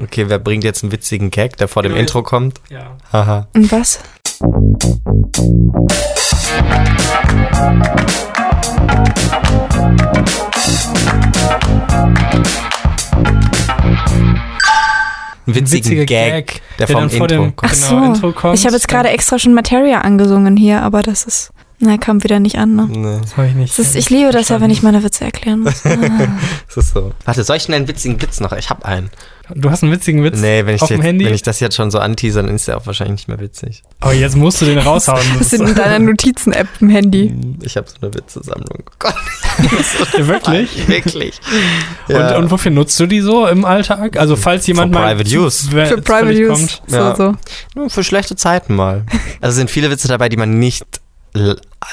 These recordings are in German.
Okay, wer bringt jetzt einen witzigen Gag, der vor dem Intro kommt? Ja. Haha. Und was? Einen witzigen Witziger Gag, Gag, der, der vom vor Intro dem- kommt. Ach Genau, so. Intro kommt, ich habe jetzt gerade extra schon Materia angesungen hier, aber das ist. Na, kam wieder nicht an, ne? Nee, Das habe ich nicht. Das ist, ich liebe das ja, wenn ich meine Witze erklären muss. Ah. das ist so. Warte, soll ich denn einen witzigen Witz noch? Ich hab einen. Du hast einen witzigen Witz Nee, wenn ich, auf dem jetzt, Handy. wenn ich das jetzt schon so anteaser, dann ist der auch wahrscheinlich nicht mehr witzig. Aber jetzt musst du den raushauen. Das sind in deiner Notizen-App im Handy. Ich habe so eine Witzesammlung. Oh Gott. Wirklich? Wirklich. Und, und wofür nutzt du die so im Alltag? Also falls jemand For mal private zu- use. Für Private Use. kommt. So, Ja. so. Nur für schlechte Zeiten mal. Also sind viele Witze dabei, die man nicht,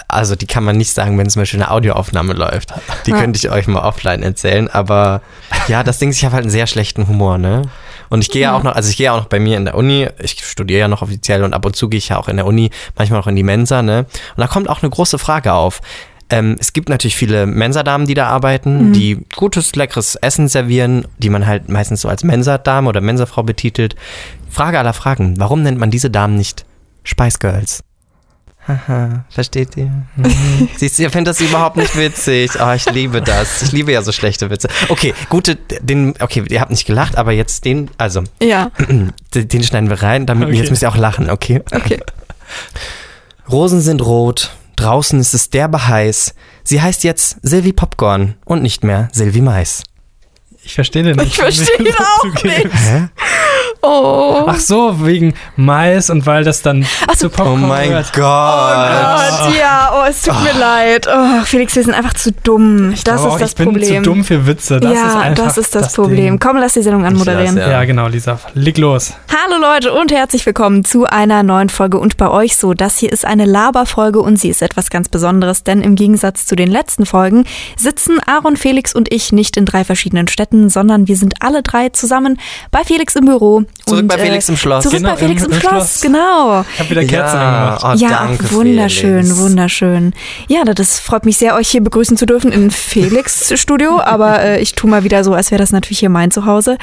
also die kann man nicht sagen, wenn zum Beispiel eine Audioaufnahme läuft. Die Ja. könnte ich euch mal offline erzählen, aber ja, das Ding ist, ich habe halt einen sehr schlechten Humor, ne? Und ich gehe ja auch noch, also ich gehe ja auch noch bei mir in der Uni, ich studiere ja noch offiziell und ab und zu gehe ich ja auch in der Uni, manchmal auch in die Mensa, ne? Und da kommt auch eine große Frage auf. Ähm, es gibt natürlich viele Mensadamen, die da arbeiten, Mhm. die gutes, leckeres Essen servieren, die man halt meistens so als Mensadame oder Mensafrau betitelt. Frage aller Fragen, warum nennt man diese Damen nicht Spice Girls? Haha, versteht ihr? Mhm. Siehst du, ihr findet das überhaupt nicht witzig. Oh, ich liebe das. Ich liebe ja so schlechte Witze. Okay, gute, den, okay, ihr habt nicht gelacht, aber jetzt den, also, Ja, den, den schneiden wir rein, damit Okay. jetzt müsst ihr auch lachen, okay? okay. Rosen sind rot, draußen ist es derbe heiß. Sie heißt jetzt Silvi Popcorn und nicht mehr Silvi Mais. Ich verstehe den nicht. Ich verstehe ihn auch Zugeben. Hä? Oh. Ach so, wegen Mais und weil das dann Ach so. zu Popcorn Oh mein gehört. Gott. Gott, ja, oh, es tut mir leid. Oh, Felix, wir sind einfach zu dumm. Ich das ist auch, das ich bin Problem. zu dumm für Witze. Das ja, ist einfach das ist das, Problem. Ding. Komm, lass die Sendung anmoderieren. Ich lass, Ja, genau, Lisa. Leg los. Hallo Leute und herzlich willkommen zu einer neuen Folge und bei euch so. Das hier ist eine Laberfolge und sie ist etwas ganz Besonderes, denn im Gegensatz zu den letzten Folgen sitzen Aaron, Felix und ich nicht in drei verschiedenen Städten, sondern wir sind alle drei zusammen bei Felix im Büro. Zurück und, bei Felix im Schloss. Zurück Genau, bei Felix im- im, im Schloss, Schloss. genau. Ich habe wieder Kerzen angemacht. oh, ja, danke, wunderschön, Felix. wunderschön. Ja, das freut mich sehr, euch hier begrüßen zu dürfen in Felix Studio, aber äh, ich tue mal wieder so, als wäre das natürlich hier mein Zuhause.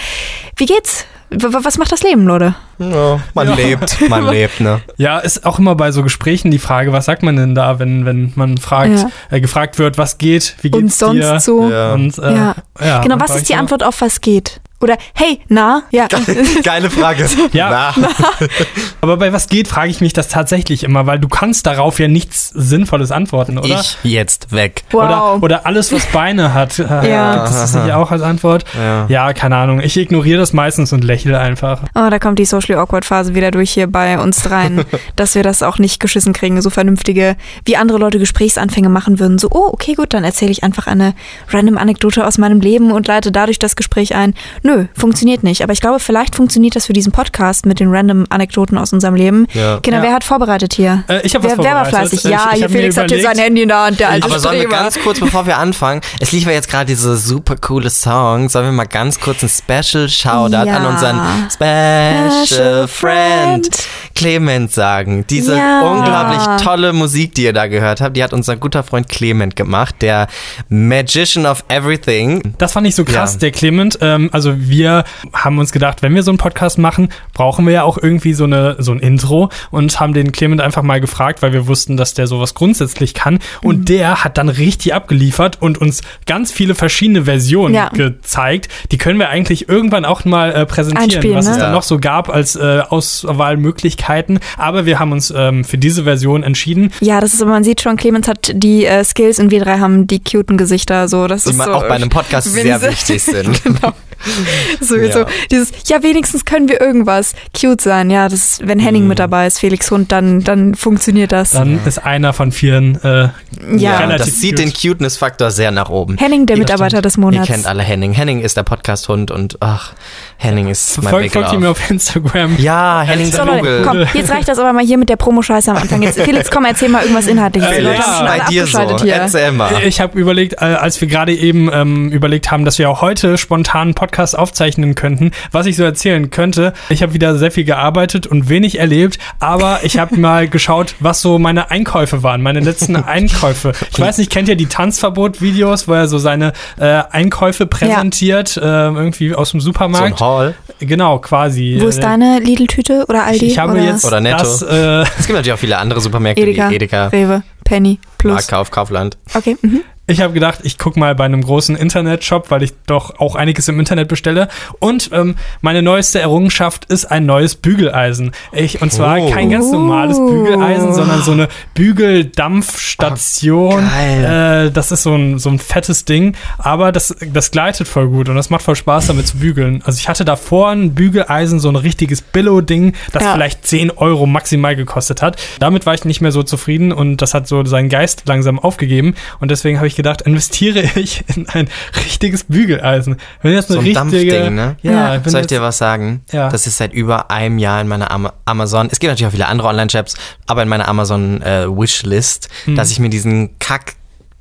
Wie geht's? Was macht das Leben, Leute? Ja, man Ja. lebt, man lebt, ne? Ja, ist auch immer bei so Gesprächen die Frage, was sagt man denn da, wenn, wenn man fragt, Ja. äh, gefragt wird, was geht, wie geht's Und sonst dir? so. Ja. Und, äh, Ja. ja, Genau, und was ist die? Antwort auf was geht? Oder hey, na? Ja. Geile Frage. Ja. Na. Aber bei was geht, frage ich mich das tatsächlich immer, weil du kannst darauf ja nichts Sinnvolles antworten, oder? Ich jetzt weg. Oder, Wow. oder alles, was Beine hat. Äh, Ja. Gibt es das nicht auch als Antwort? Ja. Ja, keine Ahnung. Ich ignoriere das meistens und lächle einfach. Oh, da kommt die Socially Awkward Phase wieder durch hier bei uns dreien, dass wir das auch nicht geschissen kriegen, so vernünftige, wie andere Leute Gesprächsanfänge machen würden. So, oh, okay, gut, dann erzähle ich einfach eine random Anekdote aus meinem Leben und leite dadurch das Gespräch ein. Nö, funktioniert nicht. Aber ich glaube, vielleicht funktioniert das für diesen Podcast mit den random Anekdoten aus unserem Leben. Ja. Kinder, Ja. wer hat vorbereitet hier? Äh, ich habe Wer, wer war fleißig? Ja, ich, ich hier Felix hat hier sein Handy in der Hand, der alte Aber sollen wir ganz kurz, bevor wir anfangen, es lief ja jetzt gerade diese super coole Song, sollen wir mal ganz kurz ein Special Shoutout Ja. an unseren Special Special Friend Friend. Clement sagen. Diese Ja. unglaublich tolle Musik, die ihr da gehört habt, die hat unser guter Freund Clement gemacht, der Magician of Everything. Das fand ich so krass, Ja. der Clement. Ähm, also wir haben uns gedacht, wenn wir so einen Podcast machen, brauchen wir ja auch irgendwie so, eine, so ein Intro und haben den Clement einfach mal gefragt, weil wir wussten, dass der sowas grundsätzlich kann. Und Mhm. der hat dann richtig abgeliefert und uns ganz viele verschiedene Versionen Ja. gezeigt. Die können wir eigentlich irgendwann auch mal äh, präsentieren, Einspielen, was es ne? dann Ja. noch so gab als äh, Auswahlmöglichkeiten. Aber wir haben uns ähm, für diese Version entschieden. Ja, das ist, man sieht schon, Clemens hat die äh, Skills und wir drei haben die cuten Gesichter. So, das Die ist man so, auch bei einem Podcast sehr wichtig sind. genau. So, Ja. so dieses, ja, wenigstens können wir irgendwas cute sein. Ja, das ist, wenn Henning Mhm. mit dabei ist, Felix Hund, dann, dann funktioniert das. Dann ist einer von vieren äh, ja. relativ das zieht cute. den Cuteness-Faktor sehr nach oben. Henning, der Ja, Mitarbeiter stimmt. des Ihr Monats. kennt alle Henning. Henning ist der Podcast-Hund und ach, Henning ist mein Folgt, folgt ihm auf Instagram. Ja, Henning So, Vogel. komm, jetzt reicht das aber mal hier mit der Promo-Scheiße am Anfang. Jetzt, Felix, komm, erzähl mal irgendwas Inhaltliches. Felix, schon bei dir so. abgeschaltet hier. Erzähl mal. Ich habe überlegt, äh, als wir gerade eben ähm, überlegt haben, dass wir auch heute spontan einen Podcast aufzeichnen könnten, was ich so erzählen könnte. Ich habe wieder sehr viel gearbeitet und wenig erlebt, aber ich habe mal geschaut, was so meine Einkäufe waren, meine letzten Einkäufe. Ich weiß nicht, kennt ihr die Tanzverbot-Videos, wo er so seine äh, Einkäufe präsentiert, äh, irgendwie aus dem So Supermarkt? ein Haul. Genau, quasi. Wo ist Äh, deine Lidl-Tüte oder Aldi? Ich habe oder jetzt Oder Netto. das, äh, Es gibt natürlich auch viele andere Supermärkte Edeka, wie Edeka, Rewe, Penny, Plus. Marktkauf, Kaufland. Okay. Mhm. Ich habe gedacht, ich gucke mal bei einem großen Internetshop, weil ich doch auch einiges im Internet bestelle. Und ähm, meine neueste Errungenschaft ist ein neues Bügeleisen. Ich, und zwar Oh. kein ganz normales Oh. Bügeleisen, sondern so eine Bügeldampfstation. Oh, geil. Äh, das ist so ein, so ein fettes Ding, aber das, das gleitet voll gut und das macht voll Spaß damit zu bügeln. Also ich hatte davor ein Bügeleisen, so ein richtiges Billo-Ding, das Ja. vielleicht 10 Euro maximal gekostet hat. Damit war ich nicht mehr so zufrieden und das hat so seinen Geist langsam aufgegeben und deswegen habe ich gedacht, investiere ich in ein richtiges Bügeleisen. Wenn jetzt eine So ein richtige, Dampfding, ne? Ja, Ja. Soll ich jetzt- dir was sagen? Ja. Das ist seit über einem Jahr in meiner Ama Amazon. Es gibt natürlich auch viele andere Online-Shops, aber in meiner Amazon äh, Hm. dass ich mir diesen Kack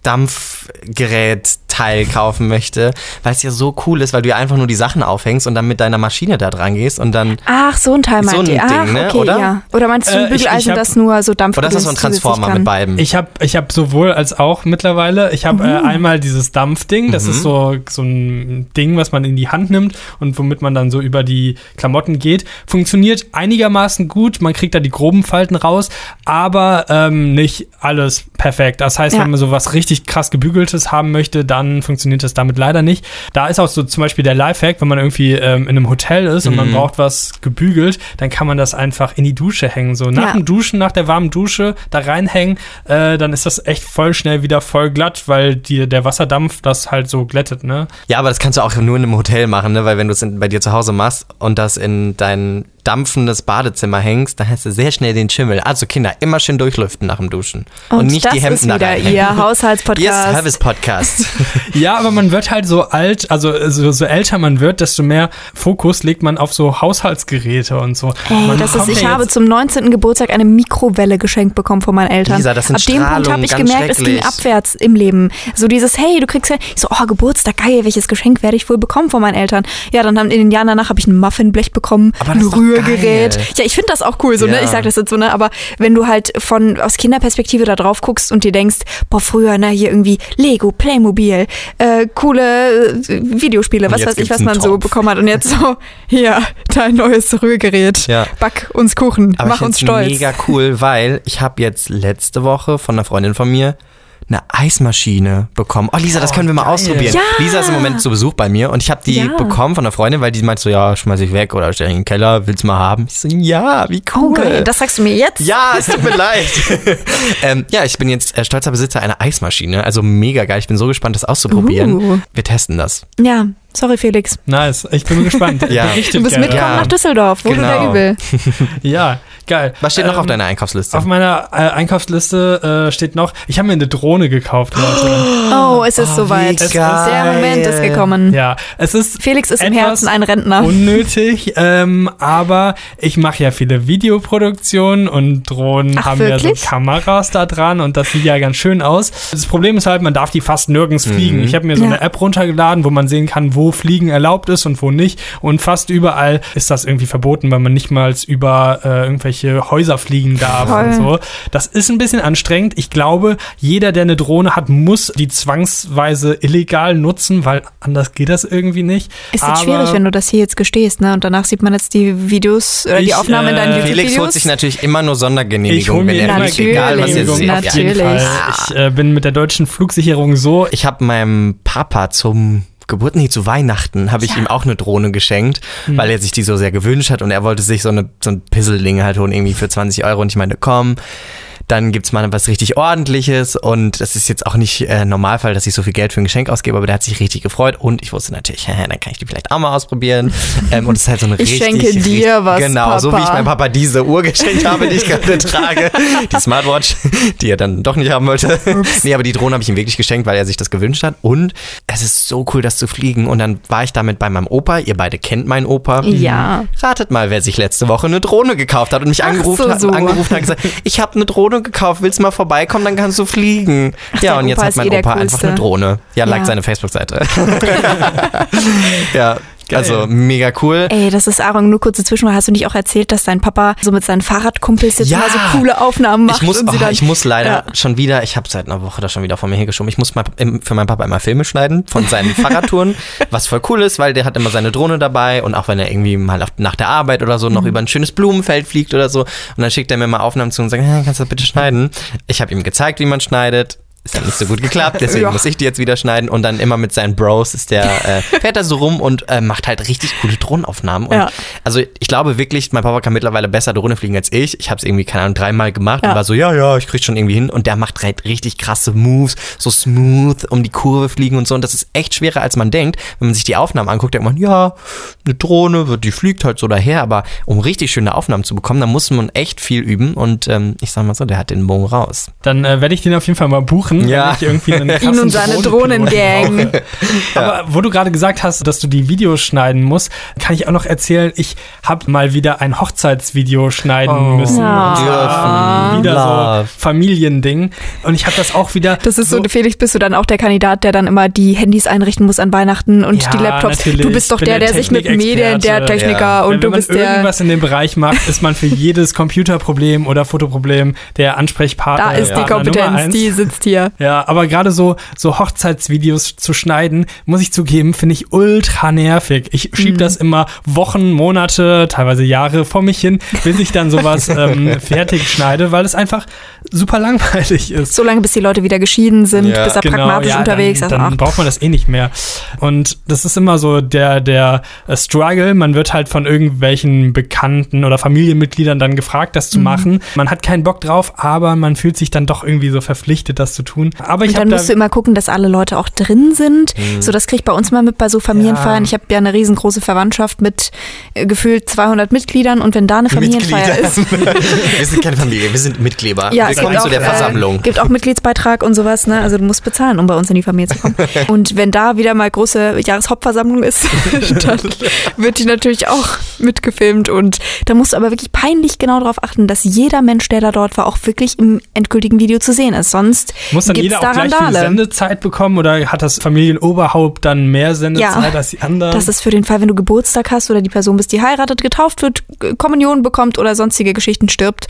Dampfgerät-Teil kaufen möchte, weil es ja so cool ist, weil du ja einfach nur die Sachen aufhängst und dann mit deiner Maschine da dran gehst und dann. Ach, so ein Teil So meint ein ihr. Ach, Ding, ne? okay, Oder? ja. Oder meinst du Äh, ein ich- ich Bügeleisen, hab- das nur so Dampf Oder ist das so ein Transformer mit beiden? Ich habe ich hab sowohl als auch mittlerweile. Ich habe äh, einmal dieses Dampfding, das Mhm. ist so, so ein Ding, was man in die Hand nimmt und womit man dann so über die Klamotten geht. Funktioniert einigermaßen gut, man kriegt da die groben Falten raus, aber ähm, nicht alles perfekt. Das heißt, Ja. wenn man so was richtig krass gebügeltes haben möchte, dann funktioniert das damit leider nicht. Da ist auch so zum Beispiel der Lifehack, wenn man irgendwie ähm, in einem Hotel ist und man Mhm. braucht was gebügelt, dann kann man das einfach in die Dusche hängen. So nach Ja. dem Duschen, nach der warmen Dusche da reinhängen, äh, dann ist das echt voll schnell wieder voll glatt, weil die, der Wasserdampf das halt so glättet, ne? Ja, aber das kannst du auch nur in einem Hotel machen, ne? Weil wenn du es bei dir zu Hause machst und das in dein dampfendes Badezimmer hängst, dann hast du sehr schnell den Schimmel. Also Kinder, immer schön durchlüften nach dem Duschen. Und, nicht das die Hemden ist wieder da reinhängen. ihr Ihr Haushaltspodcast. Service-Podcast. Ja, aber man wird halt so alt, also so, so älter man wird, desto mehr Fokus legt man auf so Haushaltsgeräte und so. Ey, Man das ist, ich ja habe zum 19. Geburtstag eine Mikrowelle geschenkt bekommen von meinen Eltern. Lisa, das sind Ab dem Punkt Strahlung, habe ich gemerkt, es ging abwärts im Leben. So dieses, hey, du kriegst ja, ich so, oh, Geburtstag, geil, welches Geschenk werde ich wohl bekommen von meinen Eltern? Ja, dann haben in den Jahren danach habe ich ein Muffinblech bekommen, Aber ein das ist doch Rührgerät. geil. Ja, ich finde das auch cool, so, ne? Ja. Ich sage das jetzt so, ne? Aber wenn du halt von aus Kinderperspektive da drauf guckst und dir denkst, boah, früher, ne, hier irgendwie Lego, Playmobil, äh, coole äh, Videospiele, Und was weiß ich, was man so Topf. bekommen hat. Und jetzt so, hier, dein neues Rührgerät. Ja. Back uns Kuchen, Aber mach uns stolz. mega cool, weil ich habe jetzt letzte Woche von einer Freundin von mir eine Eismaschine bekommen. Oh, Lisa, das Oh, können wir mal geil. ausprobieren. Ja. Lisa ist im Moment zu Besuch bei mir und ich habe die Ja. bekommen von einer Freundin, weil die meint so, ja, schmeiß ich weg oder stell ich in den Keller, willst du mal haben? Ich so, ja, wie cool. Oh, geil. Das sagst du mir jetzt? ja, es tut mir leid. ähm, ja, ich bin jetzt äh, stolzer Besitzer einer Eismaschine. Also mega geil. Ich bin so gespannt, das auszuprobieren. Uh. Wir testen das. Ja, sorry Felix. Nice, ich bin gespannt. Ja. Richtig Du bist mitkommen Ja. nach Düsseldorf, wo Genau. du der übel. Ja, geil. Was steht noch Ähm, auf deiner Einkaufsliste? Auf meiner äh, Einkaufsliste äh, steht noch, ich habe mir eine Drohne gekauft, Leute. Oh, es ist Oh, soweit. Es geil. Der Moment ist gekommen. ja, es ist Felix ist im Herzen ein Rentner. unnötig, ähm, aber ich mache ja viele Videoproduktionen und Drohnen Ach, haben ja wirklich? so Kameras da dran und das sieht ja ganz schön aus. Das Problem ist halt, man darf die fast nirgends fliegen. Ich habe mir so Ja. eine App runtergeladen, wo man sehen kann, wo Fliegen erlaubt ist und wo nicht. Und fast überall ist das irgendwie verboten, weil man nicht mal über äh, irgendwelche Häuser fliegen darf Voll. und so. Das ist ein bisschen anstrengend. Ich glaube, jeder, der eine Drohne hat, muss die zwangsweise illegal nutzen, weil anders geht das irgendwie nicht. Ist Aber jetzt schwierig, wenn du das hier jetzt gestehst, ne? Und danach sieht man jetzt die Videos oder die Ich, Aufnahmen in deinen äh, YouTube-Videos. Felix holt sich natürlich immer nur Ich Sondergenehmigung, wenn er fliegt, egal was ihr Genehmigung, seht. Auf Ja. jeden Natürlich. Fall. Ich äh, bin mit der deutschen Flugsicherung so. Ich habe meinem Papa zum Geburt, nee, zu Weihnachten habe ich ihm auch eine Drohne geschenkt, Hm. weil er sich die so sehr gewünscht hat und er wollte sich so, eine, so ein Pisselding halt holen, irgendwie für 20 Euro und ich meinte, komm, dann gibt's mal was richtig ordentliches und das ist jetzt auch nicht äh, Normalfall, dass ich so viel Geld für ein Geschenk ausgebe, aber der hat sich richtig gefreut und ich wusste natürlich, dann kann ich die vielleicht auch mal ausprobieren ähm, und es ist halt so eine Ich richtig... schenke dir richtig, was, Genau, so wie ich Papa. meinem Papa diese Uhr geschenkt habe, die ich gerade trage, die Smartwatch, die er dann doch nicht haben wollte. Nee, aber die Drohne habe ich ihm wirklich geschenkt, weil er sich das gewünscht hat und es ist so cool, das zu fliegen und dann war ich damit bei meinem Opa, ihr beide kennt meinen Opa. Ja. Ratet mal, wer sich letzte Woche eine Drohne gekauft hat und mich Ach angerufen, so, hat, so. angerufen hat gesagt, ich habe eine Drohne gekauft, willst du mal vorbeikommen, dann kannst du fliegen. ja, dein und jetzt Opa hat ist mein eh Opa einfach eine Drohne. Ja, like Ja. seine Facebook-Seite. ja. Geil. Also mega cool. Ey, das ist Aaron, nur kurze Zwischenfrage. Hast du nicht auch erzählt, dass dein Papa so mit seinen Fahrradkumpels jetzt Ja. immer so coole Aufnahmen macht? Ich muss, und sie oh, dann, ich muss leider Ja. schon wieder, ich habe seit einer Woche das schon wieder vor mir hergeschoben. Ich muss mal für meinen Papa immer Filme schneiden von seinen Fahrradtouren, was voll cool ist, weil der hat immer seine Drohne dabei und auch wenn er irgendwie mal auf, nach der Arbeit oder so noch Mhm. über ein schönes Blumenfeld fliegt oder so und dann schickt er mir mal Aufnahmen zu und sagt, hey, kannst du das bitte schneiden? Ich habe ihm gezeigt, wie man schneidet. Ist ja nicht so gut geklappt, deswegen Ja. muss ich die jetzt wieder schneiden und dann immer mit seinen Bros ist der, äh, fährt er so rum und äh, macht halt richtig coole Drohnenaufnahmen. Und Ja. Also ich glaube wirklich, mein Papa kann mittlerweile besser Drohne fliegen als ich. Ich habe es irgendwie, keine Ahnung, dreimal gemacht Ja. und war so, ja, ja, ich krieg schon irgendwie hin. Und der macht halt richtig krasse Moves, so smooth um die Kurve fliegen und so. Und das ist echt schwerer, als man denkt. Wenn man sich die Aufnahmen anguckt, denkt man, ja, eine Drohne, wird- die fliegt halt so daher. Aber um richtig schöne Aufnahmen zu bekommen, dann muss man echt viel üben. Und ähm, ich sag mal so, der hat den Bogen raus. Dann äh, werde ich den auf jeden Fall mal buchen, Ja. wenn ich irgendwie einen krassen Ihn und seine Drohnengang. Aber wo du gerade gesagt hast, dass du die Videos schneiden musst, kann ich auch noch erzählen, ich habe mal wieder ein Hochzeitsvideo schneiden Oh. müssen. Ja. Wieder Love. so Familiending. Und ich habe das auch wieder. Das ist so, Felix, bist du dann auch der Kandidat, der dann immer die Handys einrichten muss an Weihnachten und Ja, die Laptops. natürlich. Du bist doch bin der, der, sich mit Medien, der. Techniker Ja. und Wenn du man bist der. irgendwas in dem Bereich macht, ist man für jedes Computerproblem oder Fotoproblem der Ansprechpartner. Da ist die Kompetenz, die sitzt hier. Ja, aber gerade so, so Hochzeitsvideos zu schneiden, muss ich zugeben, finde ich ultra nervig. Ich schieb Mhm. das immer Wochen, Monate, teilweise Jahre vor mich hin, bis ich dann sowas ähm, fertig schneide, weil es einfach super langweilig ist. So lange, bis die Leute wieder geschieden sind, Ja. bis er pragmatisch ja, unterwegs dann, ist. dann Ach, braucht man das eh nicht mehr. Und das ist immer so der, der äh, Struggle. Man wird halt von irgendwelchen Bekannten oder Familienmitgliedern dann gefragt, das Mhm. zu machen. Man hat keinen Bock drauf, aber man fühlt sich dann doch irgendwie so verpflichtet, das zu tun. Aber ich Und dann habe da musst du immer gucken, dass alle Leute auch drin sind. So, das krieg ich bei uns mal mit bei so Familienfeiern. Ja. Ich habe ja eine riesengroße Verwandtschaft mit äh, gefühlt 200 Mitgliedern und wenn da eine Familienfeier ist, wir sind keine Familie, wir sind Mitglieder. Ja, es Willkommen gibt zu auch, der äh, Versammlung. gibt auch Mitgliedsbeitrag und sowas, ne? Also du musst bezahlen, um bei uns in die Familie zu kommen. Und wenn da wieder mal große Jahreshauptversammlung ist, dann wird die natürlich auch mitgefilmt und da musst du aber wirklich peinlich genau darauf achten, dass jeder Mensch, der da dort war, auch wirklich im endgültigen Video zu sehen ist. Sonst Muss dann gibt's jeder da auch gleich viel Randale. Sendezeit bekommen oder hat das Familienoberhaupt dann mehr Sendezeit Ja, als die anderen? Das ist für den Fall, wenn du Geburtstag hast oder die Person bist, die heiratet, getauft wird, Kommunion bekommt oder sonstige Geschichten stirbt.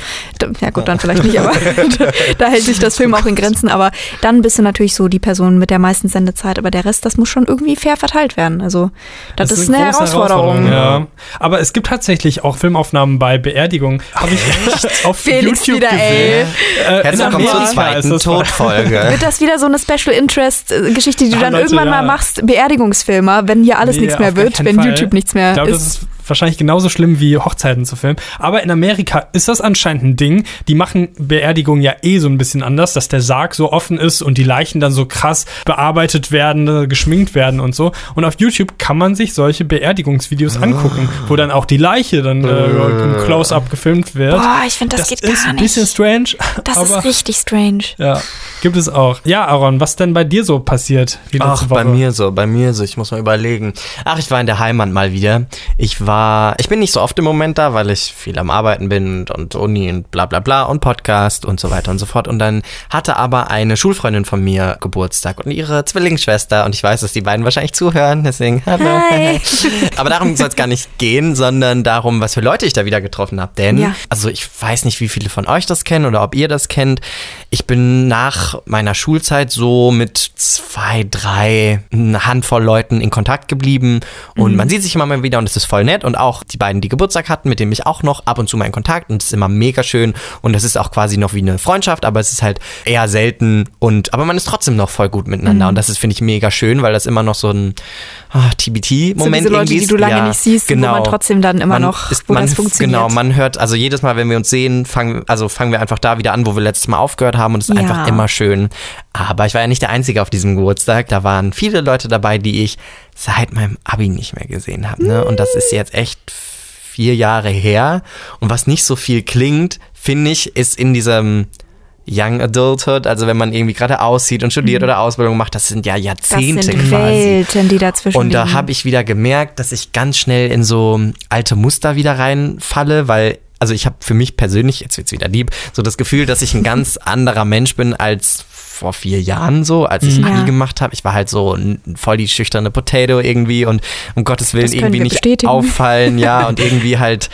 Ja gut, dann vielleicht nicht, aber da, hält sich das Film auch in Grenzen. Aber dann bist du natürlich so die Person mit der meisten Sendezeit. Aber der Rest, das muss schon irgendwie fair verteilt werden. Also das, ist eine, große Herausforderung. Ja. Aber es gibt tatsächlich auch Filmaufnahmen bei Beerdigungen. Habe ich echt auf Felix YouTube wieder, ey. gesehen. Äh, in Herzlich willkommen zur Amerika ist Todfolge. Wird das wieder so eine Special Interest äh, Geschichte, die du Ah, dann Leute, irgendwann ja. mal machst? Beerdigungsfilmer, wenn hier alles Nee, nichts mehr wird, wenn Fall. YouTube nichts mehr Ich glaube, ist. das ist wahrscheinlich genauso schlimm wie Hochzeiten zu filmen. Aber in Amerika ist das anscheinend ein Ding. Die machen Beerdigungen ja eh so ein bisschen anders, dass der Sarg so offen ist und die Leichen dann so krass bearbeitet werden, äh, geschminkt werden und so. Und auf YouTube kann man sich solche Beerdigungsvideos angucken, wo dann auch die Leiche dann äh, im Close-up gefilmt wird. Boah, ich finde, das, das geht ist gar ein bisschen nicht. strange. Das aber ist richtig strange. ja, gibt es auch. Ja, Aaron, was denn bei dir so passiert Ach, Woche? bei mir so, bei mir so. Ich muss mal überlegen. Ach, ich war in der Heimat mal wieder. Ich war, ich bin nicht so oft im Moment da, weil ich viel am Arbeiten bin und, und Uni und bla bla bla und Podcast und so weiter und so fort. Und dann hatte aber eine Schulfreundin von mir Geburtstag und ihre Zwillingsschwester. Und ich weiß, dass die beiden wahrscheinlich zuhören, deswegen hallo. Hi. Aber darum soll es gar nicht gehen, sondern darum, was für Leute ich da wieder getroffen habe. Denn, Ja. also ich weiß nicht, wie viele von euch das kennen oder ob ihr das kennt. Ich bin nach meiner Schulzeit so mit zwei, drei, eine Handvoll Leuten in Kontakt geblieben. Und man sieht sich immer mal wieder und es ist voll nett. Und auch die beiden, die Geburtstag hatten, mit denen ich auch noch ab und zu mal in Kontakt. Und es ist immer mega schön. Und es ist auch quasi noch wie eine Freundschaft, aber es ist halt eher selten. Und, aber man ist trotzdem noch voll gut miteinander. Und das ist, finde ich, mega schön, weil das immer noch so ein ah, TBT-Moment so diese Leute, die ist. du lange Ja, nicht siehst, genau. wo man trotzdem dann immer Man noch, ist, wo man, das funktioniert. Genau, man hört, also jedes Mal, wenn wir uns sehen, fangen, also fangen wir einfach da wieder an, wo wir letztes Mal aufgehört haben und es ist Ja. einfach immer schön. Aber ich war ja nicht der Einzige auf diesem Geburtstag. Da waren viele Leute dabei, die ich seit meinem Abi nicht mehr gesehen habe. Ne? Und das ist jetzt echt vier Jahre her. Und was nicht so viel klingt, finde ich, ist in diesem Young Adulthood, also wenn man irgendwie gerade aussieht und studiert oder Ausbildung macht, das sind ja Mhm. das Jahrzehnte sind quasi. Welten, die dazwischen Und da habe ich wieder gemerkt, dass ich ganz schnell in so alte Muster wieder reinfalle, weil, also ich habe für mich persönlich, jetzt wird's wieder lieb, so das Gefühl, dass ich ein ganz anderer Mensch bin als vor vier Jahren so, als ich Mhm. Abi Ja. gemacht habe. Ich war halt so voll die schüchterne Potato irgendwie und um Gottes Willen irgendwie nicht bestätigen. auffallen, ja, und irgendwie halt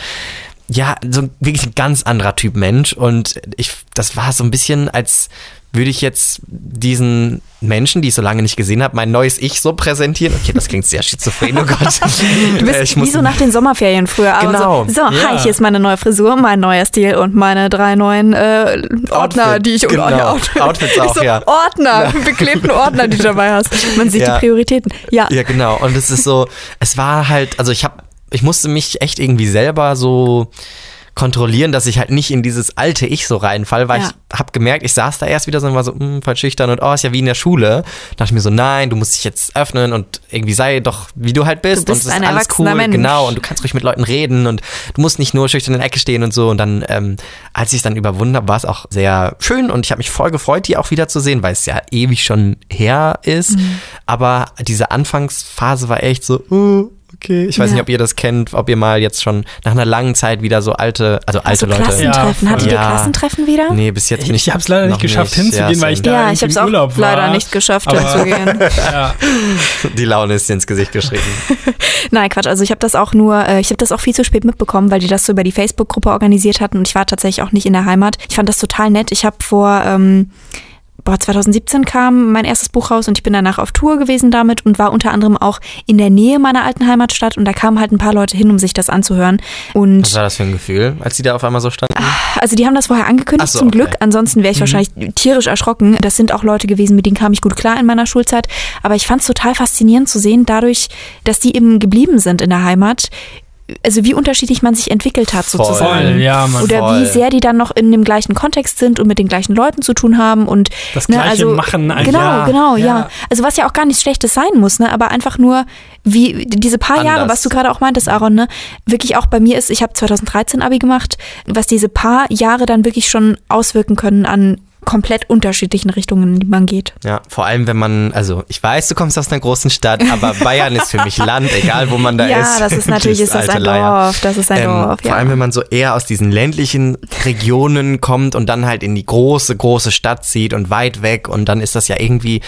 ja, so wirklich ein ganz anderer Typ Mensch. Und ich, das war so ein bisschen, als würde ich jetzt diesen Menschen, die ich so lange nicht gesehen habe, mein neues Ich so präsentieren. Okay, das klingt sehr schizophren, oh Gott. Du bist Äh, ich wie so nach den Sommerferien früher. Aber Genau. So, so Ja. hi, hier ist meine neue Frisur, mein neuer Stil und meine drei neuen äh, Ordner, Outfit, die ich genau. ja, Outfit. Outfits auch, so, ja. Ordner, beklebten Ordner, die du dabei hast. Man sieht Ja. die Prioritäten. Ja. Ja, genau. Und es ist so, es war halt, also ich habe, ich musste mich echt irgendwie selber so kontrollieren, dass ich halt nicht in dieses alte Ich so reinfall, weil Ja. ich habe gemerkt, ich saß da erst wieder so und war so, hm, voll schüchtern und oh, ist ja wie in der Schule. Da dachte ich mir so, nein, du musst dich jetzt öffnen und irgendwie sei doch, wie du halt bist. Du bist und es ist alles cool, Mensch. genau. Und du kannst ruhig mit Leuten reden und du musst nicht nur schüchtern in der Ecke stehen und so. Und dann, ähm, als ich es dann überwunden habe, war es auch sehr schön und ich habe mich voll gefreut, die auch wieder zu sehen, weil es ja ewig schon her ist. Mhm. Aber diese Anfangsphase war echt so, uh, okay. Ich weiß Ja. nicht, ob ihr das kennt, ob ihr mal jetzt schon nach einer langen Zeit wieder so alte, also alte Also Leute. Klassentreffen. Ja, Hattet ihr ja. Klassentreffen wieder? Nee, bis jetzt bin ich. Ich habe es leider nicht geschafft nicht. hinzugehen, Ja, weil ich da ja, ich habe es im auch Urlaub war. leider nicht geschafft, Aber- hinzugehen. Ja. Die Laune ist dir ins Gesicht geschrieben. Nein, Quatsch. Also ich habe das auch nur, äh, ich habe das auch viel zu spät mitbekommen, weil die das so über die Facebook-Gruppe organisiert hatten und ich war tatsächlich auch nicht in der Heimat. Ich fand das total nett. Ich habe vor, ähm, boah, 2017 kam mein erstes Buch raus und ich bin danach auf Tour gewesen damit und war unter anderem auch in der Nähe meiner alten Heimatstadt und da kamen halt ein paar Leute hin, um sich das anzuhören. Und Was war das für ein Gefühl, als die da auf einmal so standen? also die haben das vorher angekündigt, so, zum okay. Glück. Ansonsten wäre ich wahrscheinlich tierisch erschrocken. Das sind auch Leute gewesen, mit denen kam ich gut klar in meiner Schulzeit. Aber ich fand es total faszinierend zu sehen, dadurch, dass die eben geblieben sind in der Heimat. Also wie unterschiedlich man sich entwickelt hat Voll. sozusagen. Voll, ja, Mann. Oder voll. wie sehr die dann noch in dem gleichen Kontext sind und mit den gleichen Leuten zu tun haben und Das ne, Gleiche also, machen, ein Genau, Jahr. genau, ja. Ja. Also was ja auch gar nichts Schlechtes sein muss, ne? Aber einfach nur wie diese paar Jahre, Anders. was du gerade auch meintest, Aaron, ne? Wirklich auch bei mir ist, ich habe 2013 Abi gemacht, was diese paar Jahre dann wirklich schon auswirken können an komplett unterschiedlichen Richtungen, in die man geht. Ja, vor allem wenn man, also ich weiß, du kommst aus einer großen Stadt, aber Bayern ist für mich Land, egal wo man da ja, ist. das ist natürlich ist das ein Leier. Dorf, das ist ein Ähm, Dorf. vor Ja. allem, wenn man so eher aus diesen ländlichen Regionen kommt und dann halt in die große, große Stadt zieht und weit weg und dann ist das ja irgendwie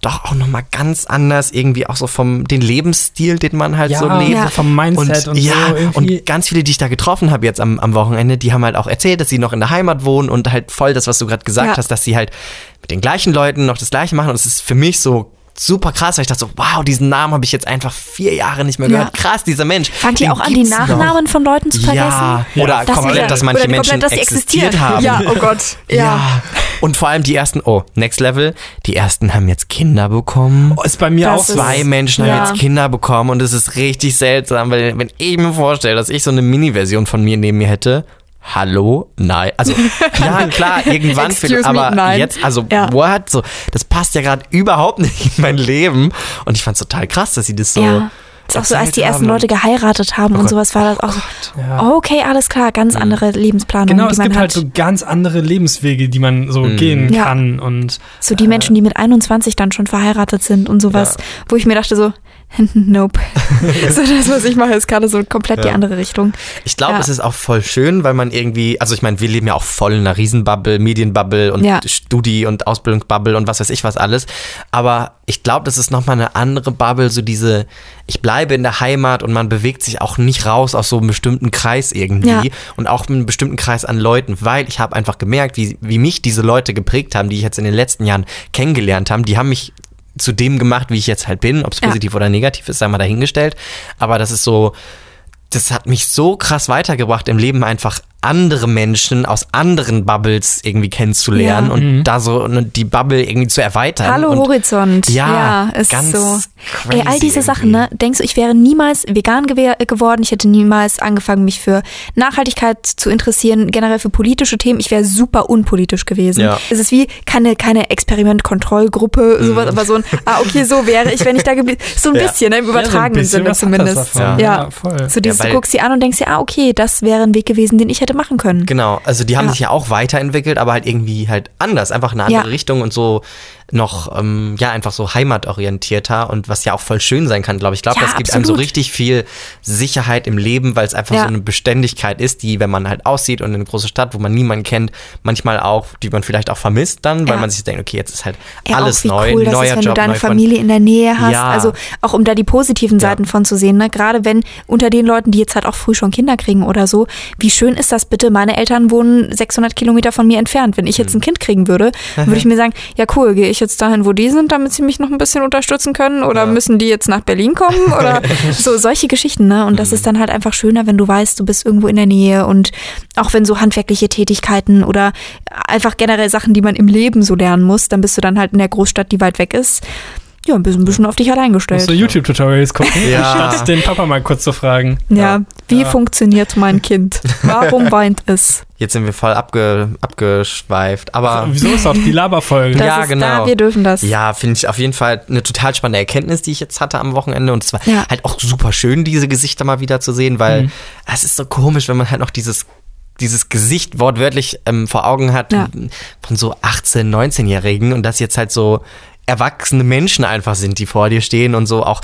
doch auch nochmal ganz anders, irgendwie auch so vom den Lebensstil, den man halt Ja, so lebt. Ja. vom Mindset und, ja, so. Irgendwie. und ganz viele, die ich da getroffen habe jetzt am, am Wochenende, die haben halt auch erzählt, dass sie noch in der Heimat wohnen und halt voll das, was du gerade gesagt Ja. hast, dass sie halt mit den gleichen Leuten noch das Gleiche machen. Und es ist für mich so super krass, weil ich dachte so, wow, diesen Namen habe ich jetzt einfach vier Jahre nicht mehr Ja. gehört. Krass, dieser Mensch. Fangt ihr auch an, die gibt's noch. Nachnamen von Leuten zu vergessen? Ja, Ja, oder Dass komplett, dass manche oder Menschen komplett, dass sie existiert existieren. haben. Ja, oh Gott. Ja. Ja. Und vor allem die ersten, oh, Next Level, die ersten haben jetzt Kinder bekommen. Oh, ist bei mir Das auch ist-. Zwei Menschen ja. haben jetzt Kinder bekommen und es ist richtig seltsam, weil wenn ich mir vorstelle, dass ich so eine Mini-Version von mir neben mir hätte, hallo, nein, also ja klar, irgendwann, me, aber nein. jetzt, also Ja. what, so, das passt ja gerade überhaupt nicht in mein Leben und ich fand es total krass, dass sie das so Ja. Ist auch so, als die ersten Leute geheiratet haben und Gott. sowas war das auch so. Ja. Okay, alles klar, ganz andere Lebensplanung, Genau, die es man gibt hat. halt so ganz andere Lebenswege, die man so gehen Ja. kann. Und so die Menschen, die mit 21 dann schon verheiratet sind und sowas, wo ich mir dachte so, nope. so das, was ich mache, ist gerade so komplett die Ja. andere Richtung. Ich glaube, Ja. es ist auch voll schön, weil man irgendwie, also ich meine, wir leben ja auch voll in einer Riesenbubble, Medienbubble und Ja. Studi- und Ausbildungsbubble und was weiß ich was alles. Aber ich glaube, das ist nochmal eine andere Bubble, so diese, ich bleibe in der Heimat und man bewegt sich auch nicht raus aus so einem bestimmten Kreis irgendwie Ja. und auch einen bestimmten Kreis an Leuten, weil ich habe einfach gemerkt, wie, wie mich diese Leute geprägt haben, die ich jetzt in den letzten Jahren kennengelernt haben, die haben mich zu dem gemacht, wie ich jetzt halt bin, ob es Ja. positiv oder negativ ist, sei mal dahingestellt. Aber das ist so, das hat mich so krass weitergebracht im Leben, einfach andere Menschen aus anderen Bubbles irgendwie kennenzulernen Ja. und da so ne, die Bubble irgendwie zu erweitern. Hallo und Horizont. Ja, ist ganz so. crazy Ey, all diese Sachen, irgendwie. ne? Denkst du, ich wäre niemals vegan gewe geworden, ich hätte niemals angefangen, mich für Nachhaltigkeit zu interessieren, generell für politische Themen. Ich wäre super unpolitisch gewesen. Ja. Es ist wie keine, keine Experimentkontrollgruppe, sowas, aber so ein, ah, okay, so wäre ich, wenn ich da geblieben So ein Ja. bisschen, ne, im übertragenen Sinne zumindest. Ja, Ja. ja voll. So dieses, Ja, du guckst sie an und denkst dir, ah, okay, das wäre ein Weg gewesen, den ich hätte machen können. Genau, also die haben Ja. sich ja auch weiterentwickelt, aber halt irgendwie halt anders, einfach eine andere Ja. Richtung und so. Noch, ähm, ja, einfach so heimatorientierter und was ja auch voll schön sein kann, glaube ich. Ich glaube, Ja, das gibt einem so absolut. richtig viel Sicherheit im Leben, weil es einfach Ja. so eine Beständigkeit ist, die, wenn man halt aussieht und in eine große Stadt, wo man niemanden kennt, manchmal auch, die man vielleicht auch vermisst dann, weil Ja. man sich denkt, okay, jetzt ist halt alles neu, cool neuer ist, wenn Job, du deine. Familie in der Nähe hast. Ja. Also auch um da die positiven Seiten von zu sehen. Ne? Gerade wenn unter den Leuten, die jetzt halt auch früh schon Kinder kriegen oder so, wie schön ist das bitte? Meine Eltern wohnen 600 Kilometer von mir entfernt. Wenn ich jetzt Mhm. ein Kind kriegen würde, würde ich mir sagen, ja cool, gehe ich jetzt dahin, wo die sind, damit sie mich noch ein bisschen unterstützen können? Oder Ja. müssen die jetzt nach Berlin kommen? Oder so solche Geschichten. Ne? Und Mhm. das ist dann halt einfach schöner, wenn du weißt, du bist irgendwo in der Nähe und auch wenn so handwerkliche Tätigkeiten oder einfach generell Sachen, die man im Leben so lernen muss, dann bist du dann halt in der Großstadt, die weit weg ist. Ja, ein bisschen, ein bisschen auf dich allein Musst gestellt. du YouTube-Tutorials gucken, Ja. anstatt den Papa mal kurz zu fragen. Ja, Ja. wie Ja. funktioniert mein Kind? Warum weint es? Jetzt sind wir voll abge, abgeschweift, aber Wieso ist auch die Laberfolge? Ja, ist genau. da, wir dürfen das. Ja, finde ich auf jeden Fall eine total spannende Erkenntnis, die ich jetzt hatte am Wochenende. Und es war Ja. halt auch super schön, diese Gesichter mal wieder zu sehen, weil Mhm. es ist so komisch, wenn man halt noch dieses dieses Gesicht wortwörtlich ähm, vor Augen hat Ja. von so 18, 19-Jährigen und das jetzt halt so erwachsene Menschen einfach sind, die vor dir stehen und so auch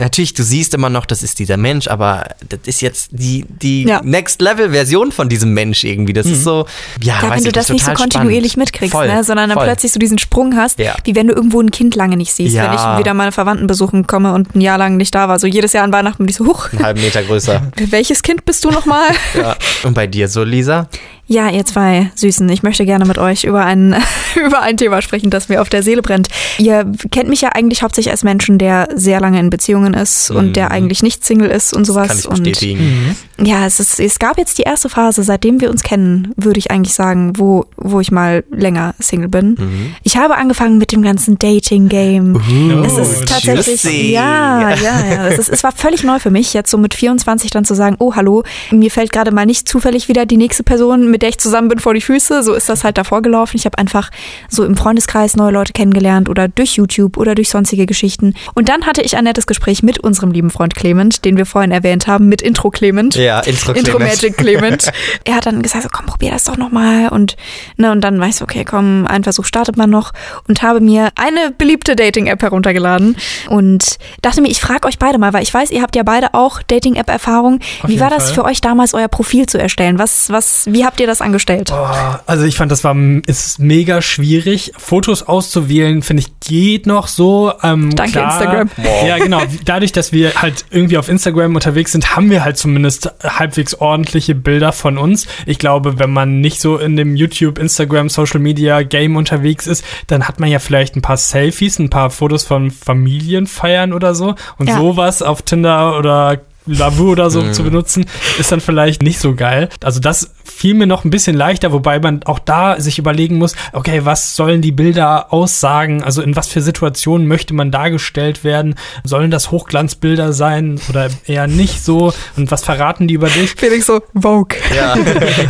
Natürlich, du siehst immer noch, das ist dieser Mensch, aber das ist jetzt die, die Ja. Next-Level-Version von diesem Mensch irgendwie. Das ist so, ja, Ja, weiß wenn ich, du das nicht so kontinuierlich spannend. mitkriegst, Voll, ne? sondern dann voll. plötzlich so diesen Sprung hast, Ja. wie wenn du irgendwo ein Kind lange nicht siehst. Wenn ich wieder meine Verwandten besuchen komme und ein Jahr lang nicht da war. So jedes Jahr an Weihnachten bin ich so, huch, einen halben Meter größer. welches Kind bist du nochmal? Ja. Und bei dir so, Lisa? Ja, ihr zwei Süßen, ich möchte gerne mit euch über ein, über ein Thema sprechen, das mir auf der Seele brennt. Ihr kennt mich ja eigentlich hauptsächlich als Menschen, der sehr lange in Beziehungen ist und der eigentlich nicht Single ist und sowas. Kann ich und bestätigen. ja, es, ist, es gab jetzt die erste Phase, seitdem wir uns kennen, würde ich eigentlich sagen, wo, wo ich mal länger Single bin. Mhm. Ich habe angefangen mit dem ganzen Dating-Game. Oh, es ist tatsächlich, juicy. ja, ja, ja. Es, ist, es war völlig neu für mich, jetzt so mit 24 dann zu sagen, oh, hallo, mir fällt gerade mal nicht zufällig wieder die nächste Person, mit der ich zusammen bin, vor die Füße. So ist das halt davor gelaufen. Ich habe einfach so im Freundeskreis neue Leute kennengelernt oder durch YouTube oder durch sonstige Geschichten. Und dann hatte ich ein nettes Gespräch mit unserem lieben Freund Clement, den wir vorhin erwähnt haben, mit Intro Clement. Ja, Intro Intro Clement. Magic Clement. er hat dann gesagt, so, komm, probier das doch nochmal. Und, ne, und dann war ich so, okay, komm, einen Versuch startet man noch. Und habe mir eine beliebte Dating-App heruntergeladen. Und dachte mir, ich frage euch beide mal, weil ich weiß, ihr habt ja beide auch Dating-App-Erfahrung. Wie war das Fall. für euch damals, euer Profil zu erstellen? Was, was, wie habt ihr das angestellt? Boah, also ich fand, das war ist mega schwierig. Fotos auszuwählen, finde ich, geht noch so. Ähm, Danke, klar, Instagram. Ja, genau. Dadurch, dass wir halt irgendwie auf Instagram unterwegs sind, haben wir halt zumindest halbwegs ordentliche Bilder von uns. Ich glaube, wenn man nicht so in dem YouTube, Instagram, Social Media Game unterwegs ist, dann hat man ja vielleicht ein paar Selfies, ein paar Fotos von Familienfeiern oder so. Und Ja. sowas auf Tinder oder Lavu oder so zu benutzen, ist dann vielleicht nicht so geil. Also das fiel mir noch ein bisschen leichter, wobei man auch da sich überlegen muss, okay, was sollen die Bilder aussagen? Also in was für Situationen möchte man dargestellt werden? Sollen das Hochglanzbilder sein oder eher nicht so? Und was verraten die über dich? Felix so, Vogue. Ja.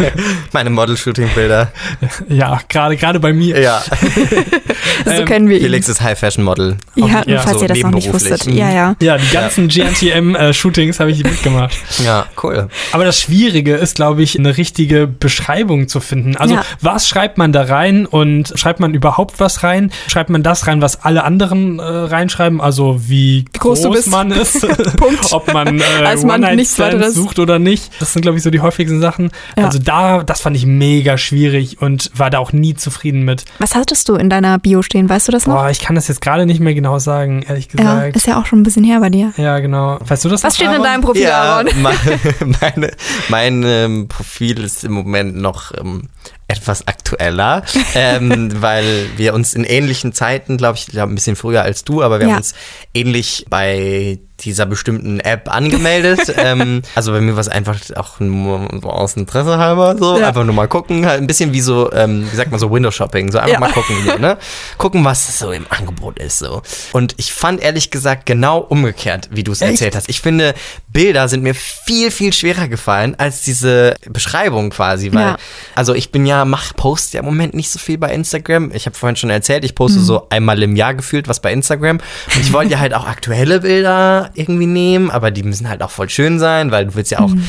Meine Model-Shooting-Bilder. Ja, gerade gerade bei mir. Ja. So Ähm, kennen wir ihn. Felix ist High-Fashion-Model. Ja, ja, falls so ihr das noch nicht wusstet. Ja, ja. Ja, die ganzen GNTM-Shootings habe ich mitgemacht. Ja, cool. Aber das Schwierige ist, glaube ich, eine richtige Beschreibung zu finden. Also, Ja. was schreibt man da rein und schreibt man überhaupt was rein? Schreibt man das rein, was alle anderen äh, reinschreiben? Also, wie groß du bist. man ist, Punkt. ob man äh, Als Mann nichts weiteres. sucht oder nicht. Das sind, glaube ich, so die häufigsten Sachen. Ja. Also, da, das fand ich mega schwierig und war da auch nie zufrieden mit. Was hattest du in deiner Bio stehen? Weißt du das noch? Boah, ich kann das jetzt gerade nicht mehr genau sagen, ehrlich ja, gesagt. ist ja auch schon ein bisschen her bei dir. Ja, genau. Weißt du das Was noch, steht in Aaron? Deinem Profil, ja, Aaron? meine, meine, mein ähm, Profil ist im Moment noch ähm, etwas aktueller, ähm, weil wir uns in ähnlichen Zeiten, glaube ich, glaub ein bisschen früher als du, aber wir Ja. haben uns ähnlich bei dieser bestimmten App angemeldet. ähm, also bei mir war es einfach auch nur aus Interesse halber so, Ja. einfach nur mal gucken, halt ein bisschen wie so, ähm, wie sagt man so, Window Shopping, so einfach Ja. mal gucken, so, ne? Gucken, was so im Angebot ist, so. Und ich fand ehrlich gesagt genau umgekehrt, wie du es erzählt hast. Ich finde, Bilder sind mir viel, viel schwerer gefallen als diese Beschreibung quasi, weil, also ich bin ja, mach, post ja im Moment nicht so viel bei Instagram. Ich habe vorhin schon erzählt, ich poste Mhm. so einmal im Jahr gefühlt was bei Instagram. Und ich wollte ja halt auch aktuelle Bilder irgendwie nehmen, aber die müssen halt auch voll schön sein, weil du willst ja auch Mhm.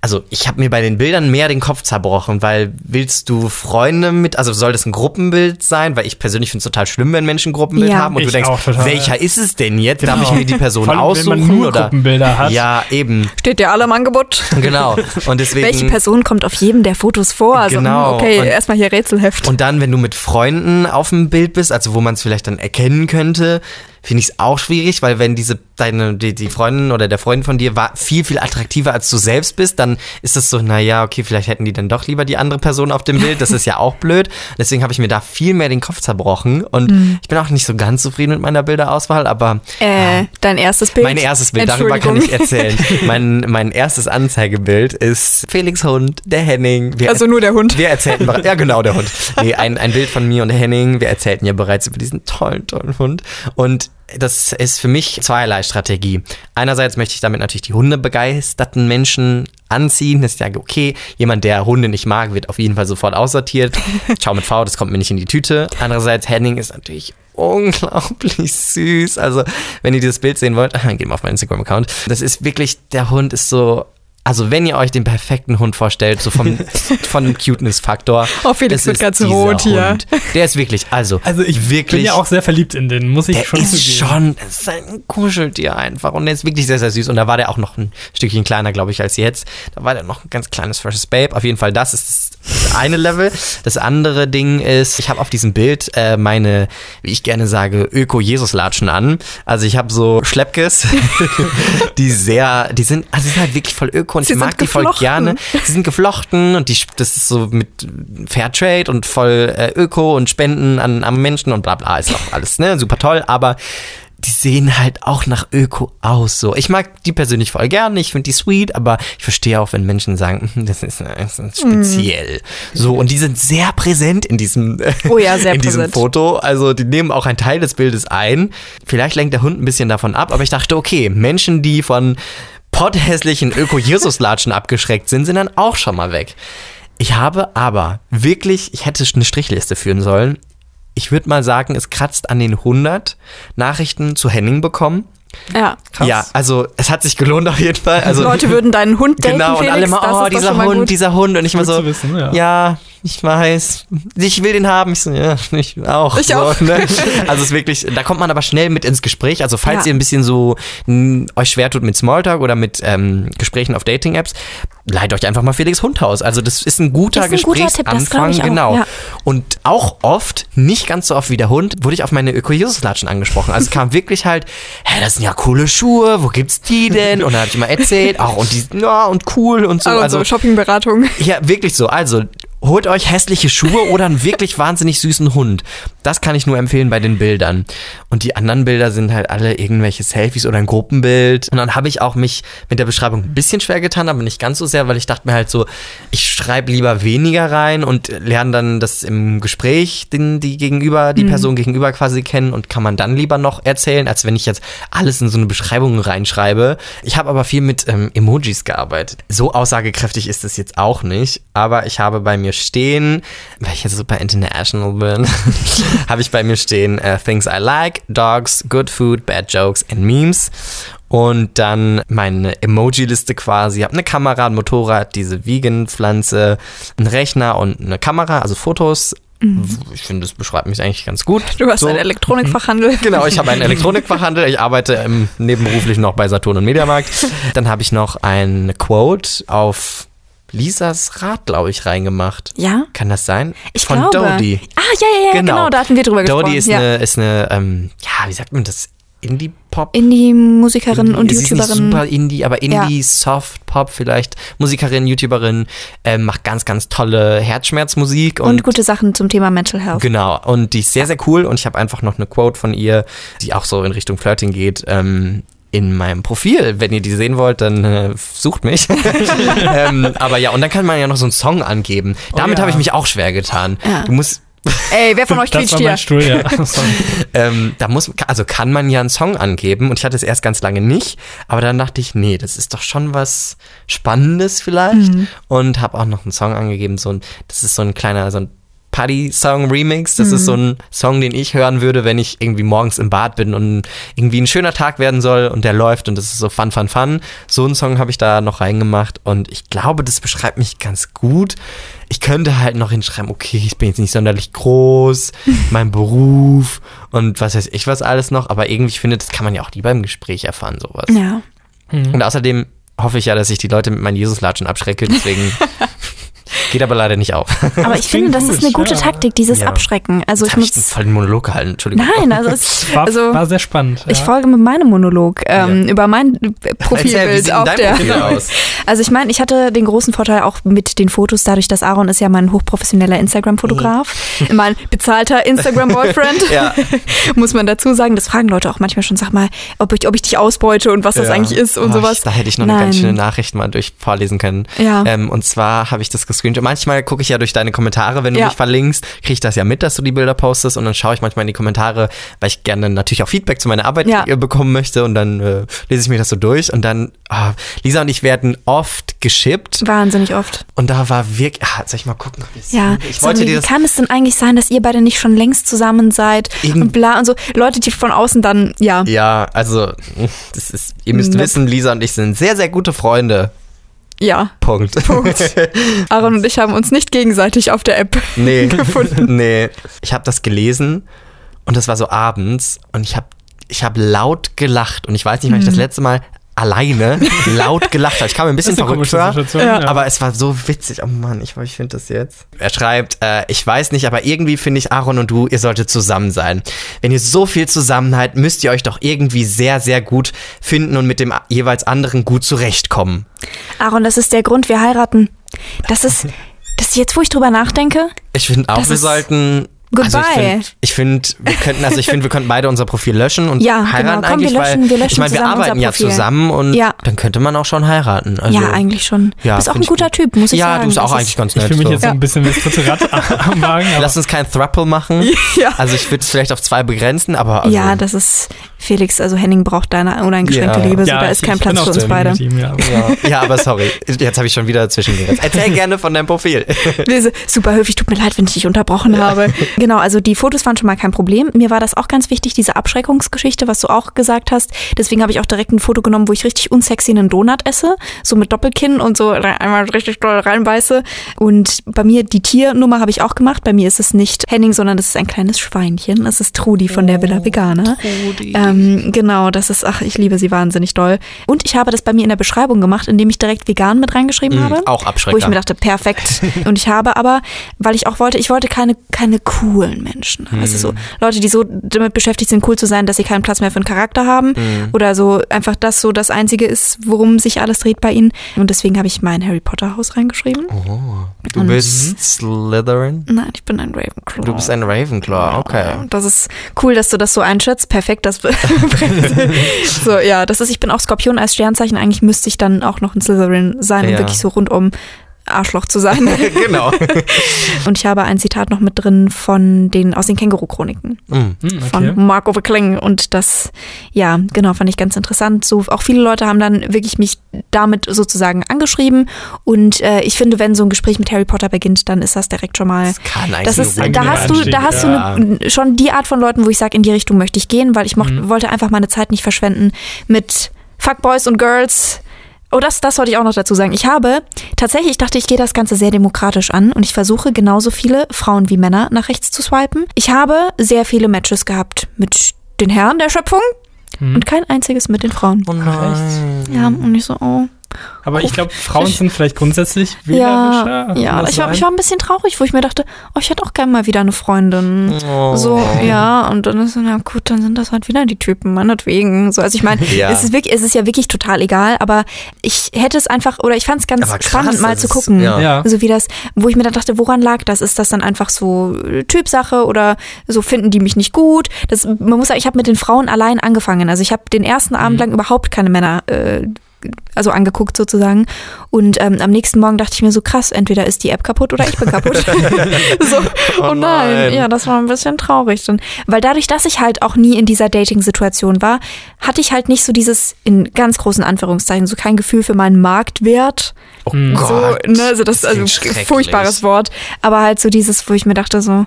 Also ich habe mir bei den Bildern mehr den Kopf zerbrochen, weil willst du Freunde mit, also soll das ein Gruppenbild sein? Weil ich persönlich finde es total schlimm, wenn Menschen ein Gruppenbild Ja. haben und Ich du denkst, auch total. welcher ist es denn jetzt? Darf Genau. ich mir die Person allem, aussuchen? wenn man nur oder? Gruppenbilder hat. Ja, eben, Steht ja alle im Angebot. genau. Und deswegen. Welche Person kommt auf jedem der Fotos vor? Also, Genau. hm, okay, erstmal hier Rätselheft. Und dann, wenn du mit Freunden auf dem Bild bist, also wo man es vielleicht dann erkennen könnte, finde ich es auch schwierig, weil wenn diese deine die, die Freundin oder der Freund von dir war viel viel attraktiver als du selbst bist, dann ist es so, na ja, okay, vielleicht hätten die dann doch lieber die andere Person auf dem Bild. Das ist ja auch blöd. Deswegen habe ich mir da viel mehr den Kopf zerbrochen und Mhm. ich bin auch nicht so ganz zufrieden mit meiner Bilderauswahl, aber äh, dein erstes Bild. mein erstes Bild, darüber kann ich erzählen. mein, mein erstes Anzeigebild ist Felix Hund, der Henning. Wir Also nur der Hund. wir erzählten ja genau, der Hund. Nee, ein, ein Bild von mir und Henning. Wir erzählten ja bereits über diesen tollen, tollen Hund. Und das ist für mich zweierlei Strategie. Einerseits möchte ich damit natürlich die hundebegeisterten Menschen anziehen. Das ist ja okay. Jemand, der Hunde nicht mag, wird auf jeden Fall sofort aussortiert. Ciao mit V, das kommt mir nicht in die Tüte. Andererseits, Henning ist natürlich unglaublich süß. Also, wenn ihr dieses Bild sehen wollt, geht mal auf meinen Instagram-Account. Das ist wirklich, der Hund ist so. Also wenn ihr euch den perfekten Hund vorstellt, so vom, von dem Cuteness-Faktor. Oh, Felix wird ist ganz rot hier. Hund. Der ist wirklich, also, Also ich wirklich, bin ja auch sehr verliebt in den, muss ich der schon ist zugeben. schon, das ist ein Kuscheltier einfach und der ist wirklich sehr, sehr süß und da war der auch noch ein Stückchen kleiner, glaube ich, als jetzt. Da war der noch ein ganz kleines freshes Babe. Auf jeden Fall, das ist das eine Level. Das andere Ding ist, ich habe auf diesem Bild äh, meine, wie ich gerne sage, Öko-Jesus-Latschen an. Also ich habe so Schleppkes, die sehr, die sind, also die sind halt wirklich voll öko und Sie ich mag die voll gerne. Sie sind geflochten und die, das ist so mit Fairtrade und voll äh, Öko und Spenden an, an Menschen und bla bla. Ist auch alles, ne? Super toll, aber die sehen halt auch nach Öko aus. So. Ich mag die persönlich voll gerne, ich finde die sweet, aber ich verstehe auch, wenn Menschen sagen, "Hm, das ist, das ist speziell. So, und die sind sehr präsent in diesem, Oh ja, sehr in diesem präsent. Foto. Also die nehmen auch einen Teil des Bildes ein. Vielleicht lenkt der Hund ein bisschen davon ab, aber ich dachte, okay, Menschen, die von potthässlichen Öko-Jesus-Latschen abgeschreckt sind, sind dann auch schon mal weg. Ich habe aber wirklich, ich hätte eine Strichliste führen sollen. Ich würde mal sagen, es kratzt an den 100 Nachrichten zu Henning bekommen. Ja. Krass. Ja, also es hat sich gelohnt auf jeden Fall. Also Leute würden deinen Hund daten, Genau, und Felix. alle mal, oh, ist doch dieser mal Hund, gut. dieser Hund. Und ich mal so, wissen, ja. ja, ich weiß, ich will den haben. Ich so, ja, ich auch. Ich so, auch. Ne? Also es ist wirklich, da kommt man aber schnell mit ins Gespräch. Also falls Ja. ihr ein bisschen so mh, euch schwer tut mit Smalltalk oder mit ähm, Gesprächen auf Dating-Apps, leiht euch einfach mal Felix Hundhaus. Also das ist ein guter Ist ein guter Tipp, Gesprächsanfang, ich auch, genau. ja. Und auch oft, nicht ganz so oft wie der Hund, wurde ich auf meine Öko-Jesus-Latschen angesprochen. Also es kam wirklich halt, hä, das sind ja coole Schuhe, wo gibt's die denn? Und dann habe ich mal erzählt, auch und die, ja, und cool und so. Also, Also, so Shoppingberatung. ja, wirklich so. Also, holt euch hässliche Schuhe oder einen wirklich wahnsinnig süßen Hund. Das kann ich nur empfehlen bei den Bildern. Und die anderen Bilder sind halt alle irgendwelche Selfies oder ein Gruppenbild. Und dann habe ich auch mich mit der Beschreibung ein bisschen schwer getan, aber nicht ganz so sehr, weil ich dachte mir halt so, ich schreibe lieber weniger rein und lerne dann das im Gespräch, den, die gegenüber, die Person gegenüber quasi kennen und kann man dann lieber noch erzählen, als wenn ich jetzt alles in so eine Beschreibung reinschreibe. Ich habe aber viel mit ähm, Emojis gearbeitet. So aussagekräftig ist es jetzt auch nicht, aber ich habe bei mir stehen, weil ich jetzt super international bin, habe ich bei mir stehen äh, Things I like, Dogs, Good Food, Bad Jokes and Memes. Und dann meine Emoji-Liste quasi. Ich habe eine Kamera, ein Motorrad, diese Vegan-Pflanze, einen Rechner und eine Kamera, also Fotos. Ich finde, das beschreibt mich eigentlich ganz gut. Du hast So. einen Elektronikfachhandel. Genau, ich habe einen Elektronikfachhandel. Ich arbeite nebenberuflich noch bei Saturn und Mediamarkt. Dann habe ich noch ein Quote auf Lisas Rad, glaube ich, reingemacht. Ja? Kann das sein? Ich Von glaube. Dodie. Ah, ja, ja, ja, genau. da hatten wir drüber gesprochen. Dodie ist ja. eine, ist eine ähm, ja, wie sagt man das? Indie-Pop? Indie-Musikerin und Sie ist nicht YouTuberin. super Indie, aber Indie, Soft Pop vielleicht. Musikerin, YouTuberin, ähm, macht ganz, ganz tolle Herzschmerzmusik Und gute Sachen zum Thema Mental Health. Genau, und die ist sehr, sehr cool und ich habe einfach noch eine Quote von ihr, die auch so in Richtung Flirting geht. Ähm, in meinem Profil. Wenn ihr die sehen wollt, dann äh, sucht mich. ähm, aber ja, und dann kann man ja noch so einen Song angeben. Damit ja. habe ich mich auch schwer getan. Ja. Du musst, Ey, wer von euch quietscht hier? Stuhl, ja. Ähm, da muss, also kann man ja einen Song angeben und ich hatte es erst ganz lange nicht, aber dann dachte ich, nee, das ist doch schon was Spannendes vielleicht Mhm. und habe auch noch einen Song angegeben, so ein, das ist so ein kleiner, so ein Party Song Remix. Das ist so ein Song, den ich hören würde, wenn ich irgendwie morgens im Bad bin und irgendwie ein schöner Tag werden soll und der läuft und das ist so fun, fun, fun. So einen Song habe ich da noch reingemacht und ich glaube, das beschreibt mich ganz gut. Ich könnte halt noch hinschreiben, okay, ich bin jetzt nicht sonderlich groß, mein Beruf und was weiß ich was alles noch, aber irgendwie ich finde, das kann man ja auch lieber im Gespräch erfahren, sowas. Ja. Und außerdem hoffe ich ja, dass ich die Leute mit meinen Jesuslatschen abschrecke, deswegen geht aber leider nicht auf. Aber ich finde, das ist gut, eine gute ja. Taktik, dieses Ja. Abschrecken. Also Jetzt ich habe ich einen muss. Monolog gehalten, Entschuldigung. Nein, also, es, War, also war sehr spannend. ich folge mit meinem Monolog ähm, über mein Profilbild auf der. Profil aus? Also ich meine, ich hatte den großen Vorteil auch mit den Fotos, dadurch, dass Aaron ist ja mein hochprofessioneller Instagram-Fotograf, mein bezahlter Instagram-Boyfriend, Ja. muss man dazu sagen. Das fragen Leute auch manchmal schon, sag mal, ob ich, ob ich dich ausbeute und was das eigentlich ist und Oh, sowas. Ich, da hätte ich noch Nein. eine ganz schöne Nachricht mal durch vorlesen können. Ja. Ähm, und zwar habe ich das gescreenshot. Manchmal gucke ich ja durch deine Kommentare, wenn du Ja. mich verlinkst, kriege ich das ja mit, dass du die Bilder postest. Und dann schaue ich manchmal in die Kommentare, weil ich gerne natürlich auch Feedback zu meiner Arbeit Ja. äh, bekommen möchte. Und dann äh, lese ich mir das so durch. Und dann, ah, Lisa und ich werden oft geschippt. Wahnsinnig oft. und da war wirklich, ah, soll ich mal gucken, Ja, ich Sorry, wollte dir wie das kann es denn eigentlich sein, dass ihr beide nicht schon längst zusammen seid? Und bla und so. Leute, die von außen dann, ja, ja, also, das ist, ihr müsst wissen, Lisa und ich sind sehr, sehr gute Freunde. Ja. Punkt. Aaron und ich haben uns nicht gegenseitig auf der App Nee, gefunden. nee. Ich habe das gelesen und das war so abends und ich habe ich hab laut gelacht und ich weiß nicht, wann ich Mhm. das letzte Mal alleine laut gelacht habe. Ich kam mir ein bisschen verrückt vor. Ja. Aber es war so witzig. Oh Mann, ich, ich finde das jetzt. Er schreibt, äh, ich weiß nicht, aber irgendwie finde ich Aaron und du, ihr solltet zusammen sein. Wenn ihr so viel zusammen seid, müsst ihr euch doch irgendwie sehr, sehr gut finden und mit dem jeweils anderen gut zurechtkommen. Aaron, das ist der Grund, wir heiraten. Das ist, das ist jetzt, wo ich drüber nachdenke. Ich finde auch, wir ist sollten. Also ich goodbye. finde, ich find, wir könnten, also ich finde, wir könnten beide unser Profil löschen und Ja, heiraten genau. Komm, wir eigentlich, löschen- weil wir löschen ich meine, wir arbeiten ja zusammen und Ja. dann könnte man auch schon heiraten. Also, ja, eigentlich schon. ja, du bist auch ein ich guter gut. Typ, muss ich ja, sagen. du bist auch Das eigentlich ist- ganz Ich nett. fühle mich so. jetzt so ein bisschen wie das dritte Rad am Wagen. Lass uns kein Thruple machen. Ja. Also ich würde es vielleicht auf zwei begrenzen, aber also, Ja, das ist Felix, also Henning braucht deine uneingeschränkte Ja. Liebe, so Ja, da ich- ist kein ich Platz für uns beide. legitim, ja. ja, ja, aber sorry, jetzt habe ich schon wieder dazwischen geredet. Erzähl gerne von deinem Profil. Wir Super höflich, tut mir leid, wenn ich dich unterbrochen habe. Genau, also die Fotos waren schon mal kein Problem. Mir war das auch ganz wichtig, diese Abschreckungsgeschichte, was du auch gesagt hast. Deswegen habe ich auch direkt ein Foto genommen, wo ich richtig unsexy einen Donut esse, so mit Doppelkinn und so einmal richtig doll reinbeiße. Und bei mir, die Tiernummer habe ich auch gemacht. Bei mir ist es nicht Henning, sondern das ist ein kleines Schweinchen. Es ist Trudi von der Villa Veganer. Ähm, genau, das ist, ach, ich liebe sie wahnsinnig doll. Und ich habe das bei mir in der Beschreibung gemacht, indem ich direkt vegan mit reingeschrieben habe. auch Wo Abschrecker. ich mir dachte, perfekt. Und ich habe aber, weil ich auch wollte, ich wollte keine, keine coolen Menschen. Also so Leute, die so damit beschäftigt sind, cool zu sein, dass sie keinen Platz mehr für einen Charakter haben. Oder so einfach das so das Einzige ist, worum sich alles dreht bei ihnen. Und deswegen habe ich mein Harry Potter Haus reingeschrieben. du bist Slytherin? Nein, ich bin ein Ravenclaw. Du bist ein Ravenclaw, okay. Das ist cool, dass du das so einschätzt. Perfekt, das so ja, das ist. Ich bin auch Skorpion als Sternzeichen. Eigentlich müsste ich dann auch noch ein Slytherin sein, um Ja. wirklich so rundum Arschloch zu sein. genau. Und ich habe ein Zitat noch mit drin von den aus den Känguru-Chroniken Mhm. Hm, von okay. Mark Overkling. Und das, ja, genau, fand ich ganz interessant. So, auch viele Leute haben dann wirklich mich damit sozusagen angeschrieben. Und äh, ich finde, wenn so ein Gespräch mit Harry Potter beginnt, dann ist das direkt schon mal. Das kann eigentlich Das ist, da hast du, da hast ja. du ne, schon die Art von Leuten, wo ich sage, in die Richtung möchte ich gehen, weil ich mocht, Mhm. wollte einfach meine Zeit nicht verschwenden mit Fuckboys und Girls. Oh, das, das wollte ich auch noch dazu sagen. Ich habe tatsächlich, ich dachte, ich gehe das Ganze sehr demokratisch an und ich versuche genauso viele Frauen wie Männer nach rechts zu swipen. Ich habe sehr viele Matches gehabt mit den Herren der Schöpfung Mhm. und kein einziges mit den Frauen. Oh nein. Ja, und ich so, oh. Aber ich glaube, Frauen sind vielleicht grundsätzlich Ja, wählerischer. ja. Kann das Ich war, ich war ein bisschen traurig, wo ich mir dachte, oh, ich hätte auch gerne mal wieder eine Freundin. Oh. So, ja, und dann ist so, na gut, dann sind das halt wieder die Typen, meinetwegen. So, also ich meine, Ja. es, ist wirklich, es ist ja wirklich total egal, aber ich hätte es einfach, oder ich fand es ganz krass, spannend, mal zu ist- gucken. ja. Ja. So wie das, wo ich mir dann dachte, woran lag das? Ist das dann einfach so äh, Typsache oder so finden die mich nicht gut? Das, man muss sagen, ich habe mit den Frauen allein angefangen. Also ich habe den ersten Abend lang überhaupt keine Männer äh, also angeguckt sozusagen. Und ähm, am nächsten Morgen dachte ich mir so, krass, entweder ist die App kaputt oder ich bin kaputt. so, oh, Oh nein. nein. Ja, das war ein bisschen traurig. Dann. Weil dadurch, dass ich halt auch nie in dieser Dating-Situation war, hatte ich halt nicht so dieses, in ganz großen Anführungszeichen, so kein Gefühl für meinen Marktwert. Oh. So, Gott. ne, also das, das also klingt schrecklich. furchtbares Wort. Aber halt so dieses, wo ich mir dachte so,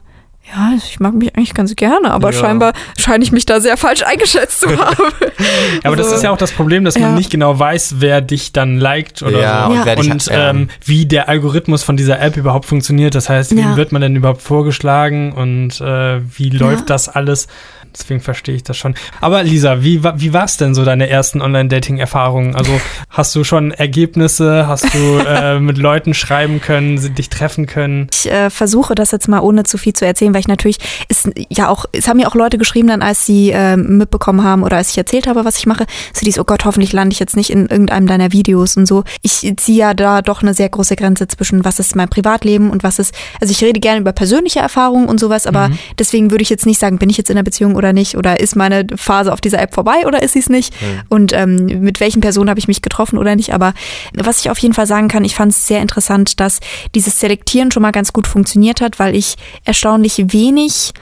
ja, ich mag mich eigentlich ganz gerne, aber Ja. scheinbar scheine ich mich da sehr falsch eingeschätzt zu haben. Aber das So. ist ja auch das Problem, dass man Ja. nicht genau weiß, wer dich dann liked oder Ja, so. und Ja. wer dich Und ja. ähm, wie der Algorithmus von dieser App überhaupt funktioniert. Das heißt, wie Ja. wird man denn überhaupt vorgeschlagen und äh, wie läuft das alles? Deswegen verstehe ich das schon. Aber Lisa, wie, wie war es denn so deine ersten Online-Dating-Erfahrungen? Also hast du schon Ergebnisse? Hast du äh, mit Leuten schreiben können, dich treffen können? Ich äh, versuche das jetzt mal ohne zu viel zu erzählen, weil ich natürlich, ist ja auch, es haben mir auch Leute geschrieben dann, als sie äh, mitbekommen haben oder als ich erzählt habe, was ich mache, so dies, oh Gott, hoffentlich lande ich jetzt nicht in irgendeinem deiner Videos und so. Ich ziehe ja da doch eine sehr große Grenze zwischen, was ist mein Privatleben und was ist, also ich rede gerne über persönliche Erfahrungen und sowas, aber deswegen würde ich jetzt nicht sagen, bin ich jetzt in einer Beziehung oder nicht? Oder ist meine Phase auf dieser App vorbei oder ist sie es nicht und ähm, mit welchen Personen habe ich mich getroffen oder nicht, aber was ich auf jeden Fall sagen kann, ich fand es sehr interessant, dass dieses Selektieren schon mal ganz gut funktioniert hat, weil ich erstaunlich wenig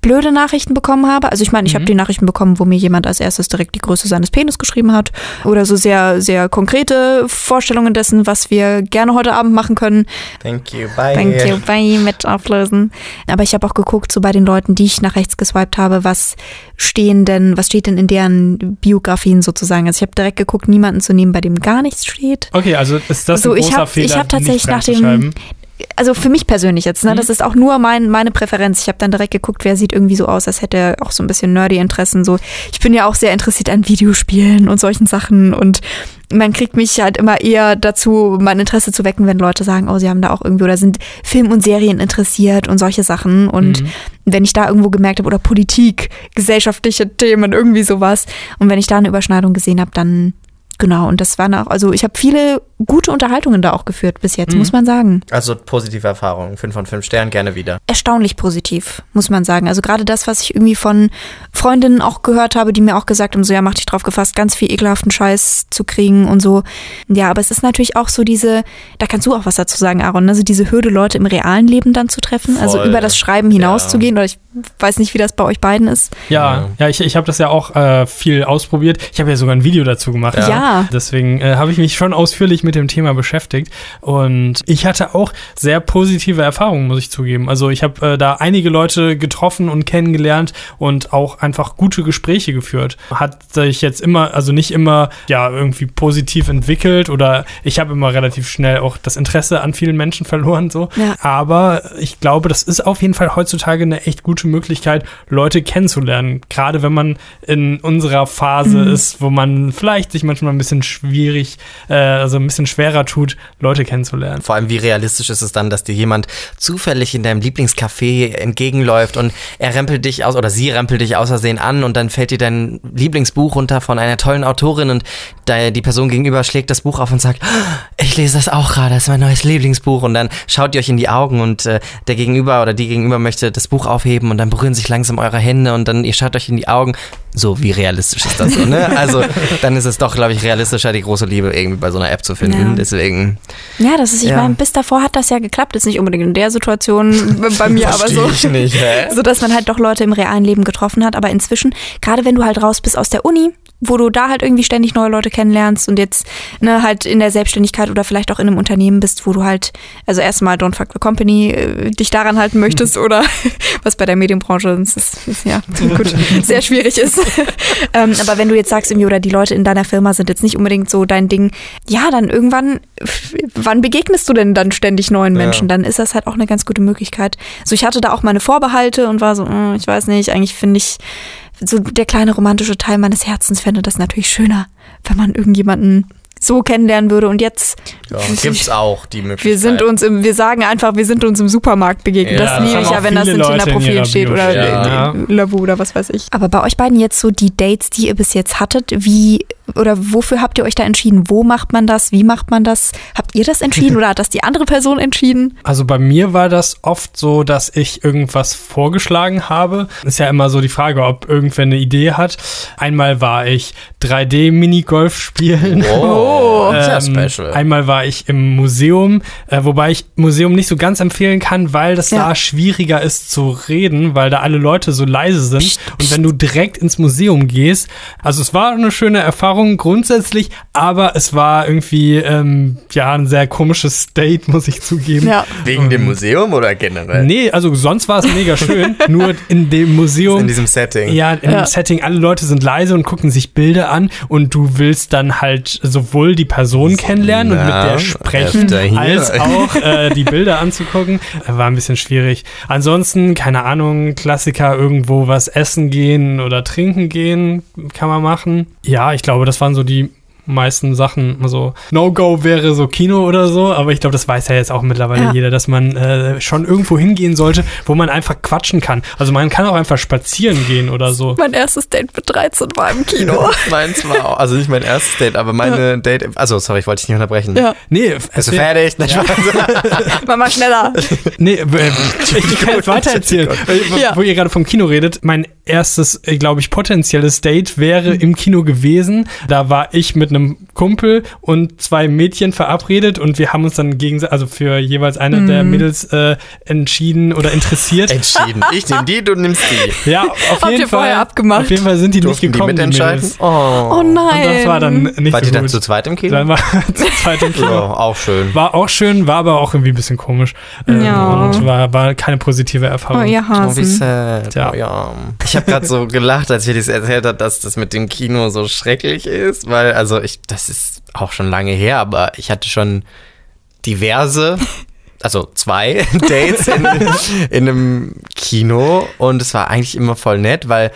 blöde Nachrichten bekommen habe. Also ich meine, ich habe die Nachrichten bekommen, wo mir jemand als erstes direkt die Größe seines Penis geschrieben hat oder so sehr, sehr konkrete Vorstellungen dessen, was wir gerne heute Abend machen können. Thank you, bye. Thank you, bye, mit auflösen. Aber ich habe auch geguckt, so bei den Leuten, die ich nach rechts geswiped habe, was stehen denn, was steht denn in deren Biografien sozusagen. Also ich habe direkt geguckt, niemanden zu nehmen, bei dem gar nichts steht. Okay, also ist das So, ein ich großer hab- Fehler, ich hab tatsächlich nicht nach dem-? Also für mich persönlich jetzt, ne, Mhm. das ist auch nur mein, meine Präferenz. Ich habe dann direkt geguckt, wer sieht irgendwie so aus, als hätte er auch so ein bisschen nerdy Interessen. So, ich bin ja auch sehr interessiert an Videospielen und solchen Sachen und man kriegt mich halt immer eher dazu, mein Interesse zu wecken, wenn Leute sagen, oh, sie haben da auch irgendwie oder sind Film und Serien interessiert und solche Sachen. Und Mhm. wenn ich da irgendwo gemerkt habe, oder Politik, gesellschaftliche Themen, irgendwie sowas. Und wenn ich da eine Überschneidung gesehen habe, dann genau. Und das waren auch, also ich habe viele gute Unterhaltungen da auch geführt bis jetzt, Mhm. muss man sagen Also positive Erfahrungen. Fünf von fünf Sternen, gerne wieder. erstaunlich positiv, muss man sagen. Also gerade das, was ich irgendwie von Freundinnen auch gehört habe, die mir auch gesagt haben, so ja, mach dich drauf gefasst, ganz viel ekelhaften Scheiß zu kriegen und so. Ja, aber es ist natürlich auch so diese, da kannst du auch was dazu sagen, Aaron, also diese Hürde, Leute im realen Leben dann zu treffen, also Voll. über das Schreiben hinauszugehen, oder ich weiß nicht, wie das bei euch beiden ist. Ja, ja, ich, ich habe das ja auch äh, viel ausprobiert. Ich habe ja sogar ein Video dazu gemacht. Ja. Ja. Deswegen äh, habe ich mich schon ausführlich mit dem Thema beschäftigt. Und ich hatte auch sehr positive Erfahrungen, muss ich zugeben. Also ich habe äh, da einige Leute getroffen und kennengelernt und auch einfach gute Gespräche geführt. Hat sich jetzt immer, also nicht immer ja irgendwie positiv entwickelt oder ich habe immer relativ schnell auch das Interesse an vielen Menschen verloren so. Ja. Aber ich glaube, das ist auf jeden Fall heutzutage eine echt gute Möglichkeit, Leute kennenzulernen. Gerade wenn man in unserer Phase ist, wo man vielleicht sich manchmal ein bisschen schwierig, äh, also ein bisschen schwerer tut, Leute kennenzulernen. Vor allem, wie realistisch ist es dann, dass dir jemand zufällig in deinem Lieblingscafé entgegenläuft und er rempelt dich aus oder sie rempelt dich aus Versehen an und dann fällt dir dein Lieblingsbuch runter von einer tollen Autorin und da- die Person gegenüber schlägt das Buch auf und sagt, "Ah, ich lese das auch gerade, das ist mein neues Lieblingsbuch und dann schaut ihr euch in die Augen und äh, der Gegenüber oder die Gegenüber möchte das Buch aufheben und dann berühren sich langsam eure Hände und dann ihr schaut euch in die Augen. So, wie realistisch ist das so, ne? Also, dann ist es doch, glaube ich, realistischer, die große Liebe irgendwie bei so einer App zu finden. Ja. Deswegen. Ja, das ist, ich Ja. meine, bis davor hat das ja geklappt. Ist nicht unbedingt in der Situation bei mir, aber so. Ich nicht, hä? so dass man halt doch Leute im realen Leben getroffen hat. Aber inzwischen, gerade wenn du halt raus bist aus der Uni, wo du da halt irgendwie ständig neue Leute kennenlernst und jetzt ne, halt in der Selbstständigkeit oder vielleicht auch in einem Unternehmen bist, wo du halt, also erstmal Don't Fuck the Company, äh, dich daran halten möchtest oder was bei der Medienbranche das ist, ist ja gut, sehr schwierig ist. ähm, aber wenn du jetzt sagst, irgendwie, oder die Leute in deiner Firma sind jetzt nicht unbedingt so dein Ding, ja, dann irgendwann, wann begegnest du denn dann ständig neuen Ja. Menschen? Dann ist das halt auch eine ganz gute Möglichkeit. So, ich hatte da auch meine Vorbehalte und war so, mm, ich weiß nicht, eigentlich finde ich, so der kleine romantische Teil meines Herzens fände das natürlich schöner, wenn man irgendjemanden so kennenlernen würde und jetzt Ja, gibt's auch die Möglichkeit. wir sind uns im, wir sagen einfach, wir sind uns im Supermarkt begegnet. Ja, das liebe ich ja, wenn das in in Tinder-Profilen ihrer steht Bio oder ja. Lavu oder was weiß ich. Aber bei euch beiden jetzt so die Dates, die ihr bis jetzt hattet, wie oder wofür habt ihr euch da entschieden? Wo macht man das? Wie macht man das? Habt ihr das entschieden oder hat das die andere Person entschieden? Also bei mir war das oft so, dass ich irgendwas vorgeschlagen habe. Ist ja immer so die Frage, ob irgendwer eine Idee hat. Einmal war ich 3D-Minigolf spielen. Oh, sehr Ähm, special. Einmal war ich im Museum, äh, wobei ich Museum nicht so ganz empfehlen kann, weil das Ja. da schwieriger ist zu reden, weil da alle Leute so leise sind. Und wenn du direkt ins Museum gehst, also es war eine schöne Erfahrung grundsätzlich, aber es war irgendwie ähm, ja ein sehr komisches State, muss ich zugeben. Ja. Wegen dem Museum oder generell? Nee, also sonst war es mega schön, nur in dem Museum. In diesem Setting. Ja, in Ja. dem Setting, alle Leute sind leise und gucken sich Bilder an und du willst dann halt sowohl die Person kennenlernen und mit Na, der sprechen, als auch äh, die Bilder anzugucken. War ein bisschen schwierig. Ansonsten, keine Ahnung, Klassiker, irgendwo was essen gehen oder trinken gehen, kann man machen. Ja, ich glaube, das waren so die meisten Sachen. Also No-Go wäre so Kino oder so, aber ich glaube, das weiß ja jetzt auch mittlerweile Ja. jeder, dass man äh, schon irgendwo hingehen sollte, wo man einfach quatschen kann. Also man kann auch einfach spazieren gehen oder so. Mein erstes Date mit 13 war im Kino. Meins war auch, also nicht mein erstes Date, aber meine Date, also sorry, ich wollte dich nicht unterbrechen. ja. Nee, Bist du fertig? Mach mal schneller. Nee, äh, ich kann jetzt weiter erzählen, wo- Ja. wo ihr gerade vom Kino redet. Mein erstes, glaube ich, potenzielles Date wäre im Kino gewesen. Da war ich mit einem Kumpel und zwei Mädchen verabredet und wir haben uns dann gegenseitig, also für jeweils eine der Mädels äh, entschieden oder interessiert. Entschieden. Ich nehme die, du nimmst die. Ja, auf Habt jeden ihr Fall. vorher abgemacht? Auf jeden Fall sind die Durften nicht die gekommen. mitentscheiden? Mädels. Oh. Oh nein. Und das war dann nicht Wart so ihr dann gut. zu zweit im Kino? Dann war zu zweit im Ja, Kino. auch schön. War auch schön, war aber auch irgendwie ein bisschen komisch. Ähm, Ja. Und war, war keine positive Erfahrung. Oh, ihr Oh, wie Hasen. sad. Ja. Oh, ja. Ich habe gerade so gelacht, als ich dir das erzählt habe, dass das mit dem Kino so schrecklich ist, weil, also ich, das ist auch schon lange her, aber ich hatte schon diverse, also zwei Dates in, in einem Kino und es war eigentlich immer voll nett, weil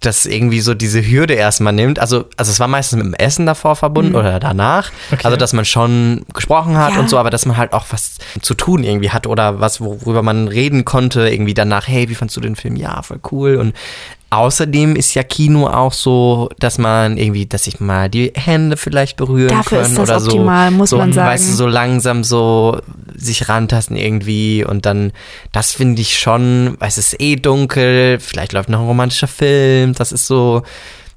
das irgendwie so diese Hürde erstmal nimmt. Also, also es war meistens mit dem Essen davor verbunden oder danach. Okay. Also, dass man schon gesprochen hat Ja. und so, aber dass man halt auch was zu tun irgendwie hat oder was, worüber man reden konnte, irgendwie danach, hey, wie fandst du den Film? Ja, voll cool. Und außerdem ist ja Kino auch so, dass man irgendwie, dass sich mal die Hände vielleicht berühren Dafür können ist das oder so. optimal, muss so, man sagen. Weißt du, so langsam so sich rantasten irgendwie und dann, das finde ich schon, weil es ist eh dunkel, vielleicht läuft noch ein romantischer Film, das ist so,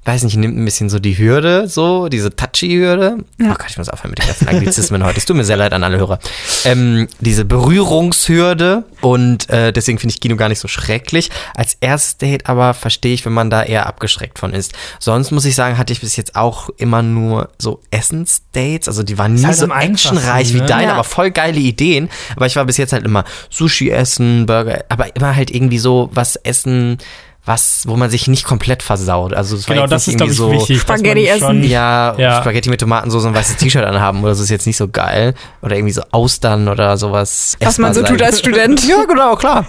weiß nicht, nimmt ein bisschen so die Hürde, so, diese touchy-Hürde. Ja. Oh Gott, ich muss aufhören mit den ganzen Anglizismen heute. Es tut mir sehr leid an alle Hörer. Ähm, diese Berührungshürde und äh, deswegen finde ich Kino gar nicht so schrecklich. Als erstes Date aber verstehe ich, wenn man da eher abgeschreckt von ist. Sonst muss ich sagen, hatte ich bis jetzt auch immer nur so Essensdates, also die waren nie halt so actionreich wie ne? deine, Ja. aber voll geile Ideen. Aber ich war bis jetzt halt immer Sushi essen, Burger, aber immer halt irgendwie so was essen, was, wo man sich nicht komplett versaut. Also es war Genau, jetzt das nicht ist, glaube ich, irgendwie so, wichtig. Spaghetti essen. schon- ja, Ja. Spaghetti mit Tomatensauce und ein weißes T-Shirt anhaben oder so ist jetzt nicht so geil. Oder irgendwie so Austern oder sowas. Was man so essbar tut sein. als Student. Ja, genau, klar.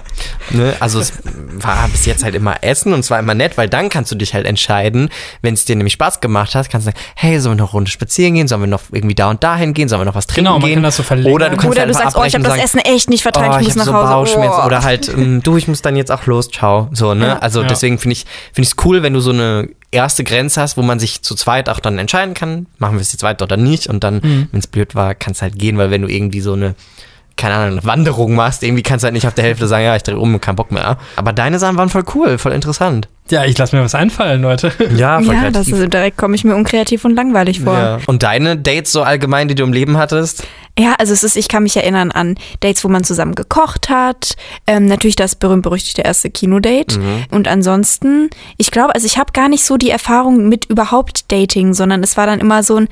Ne? Also es war bis jetzt halt immer Essen und es war immer nett, weil dann kannst du dich halt entscheiden, wenn es dir nämlich Spaß gemacht hat, kannst du sagen, hey, sollen wir noch eine Runde spazieren gehen, sollen wir noch irgendwie da und dahin gehen, sollen wir noch was trinken Genau, man gehen? kann das so verlängern. Oder du kannst Oder halt du sagst, oh, ich habe das Essen echt nicht vertragen, oh, ich ich muss habe nach so Hause. Bauchschmerzen Oh. oder halt, ähm, du, ich muss dann jetzt auch los, ciao. So, ne? Ja. Also Ja. deswegen finde ich finde ich es cool, wenn du so eine erste Grenze hast, wo man sich zu zweit auch dann entscheiden kann, machen wir es zu zweit oder nicht und dann, Mhm. wenn es blöd war, kann es halt gehen, weil wenn du irgendwie so eine keine Ahnung, Wanderung machst, irgendwie kannst du halt nicht auf der Hälfte sagen, ja, ich drehe um, kein Bock mehr. Aber deine Sachen waren voll cool, voll interessant. Ja, ich lasse mir was einfallen, Leute. Ja, Ja, das ist, direkt komme ich mir unkreativ und langweilig vor. ja. Und deine Dates so allgemein, die du im Leben hattest? Ja, also es ist, ich kann mich erinnern an Dates, wo man zusammen gekocht hat. Ähm, natürlich das berühmt-berüchtigte erste Kinodate. Mhm. Und ansonsten, ich glaube, also ich habe gar nicht so die Erfahrung mit überhaupt Dating, sondern es war dann immer so ein,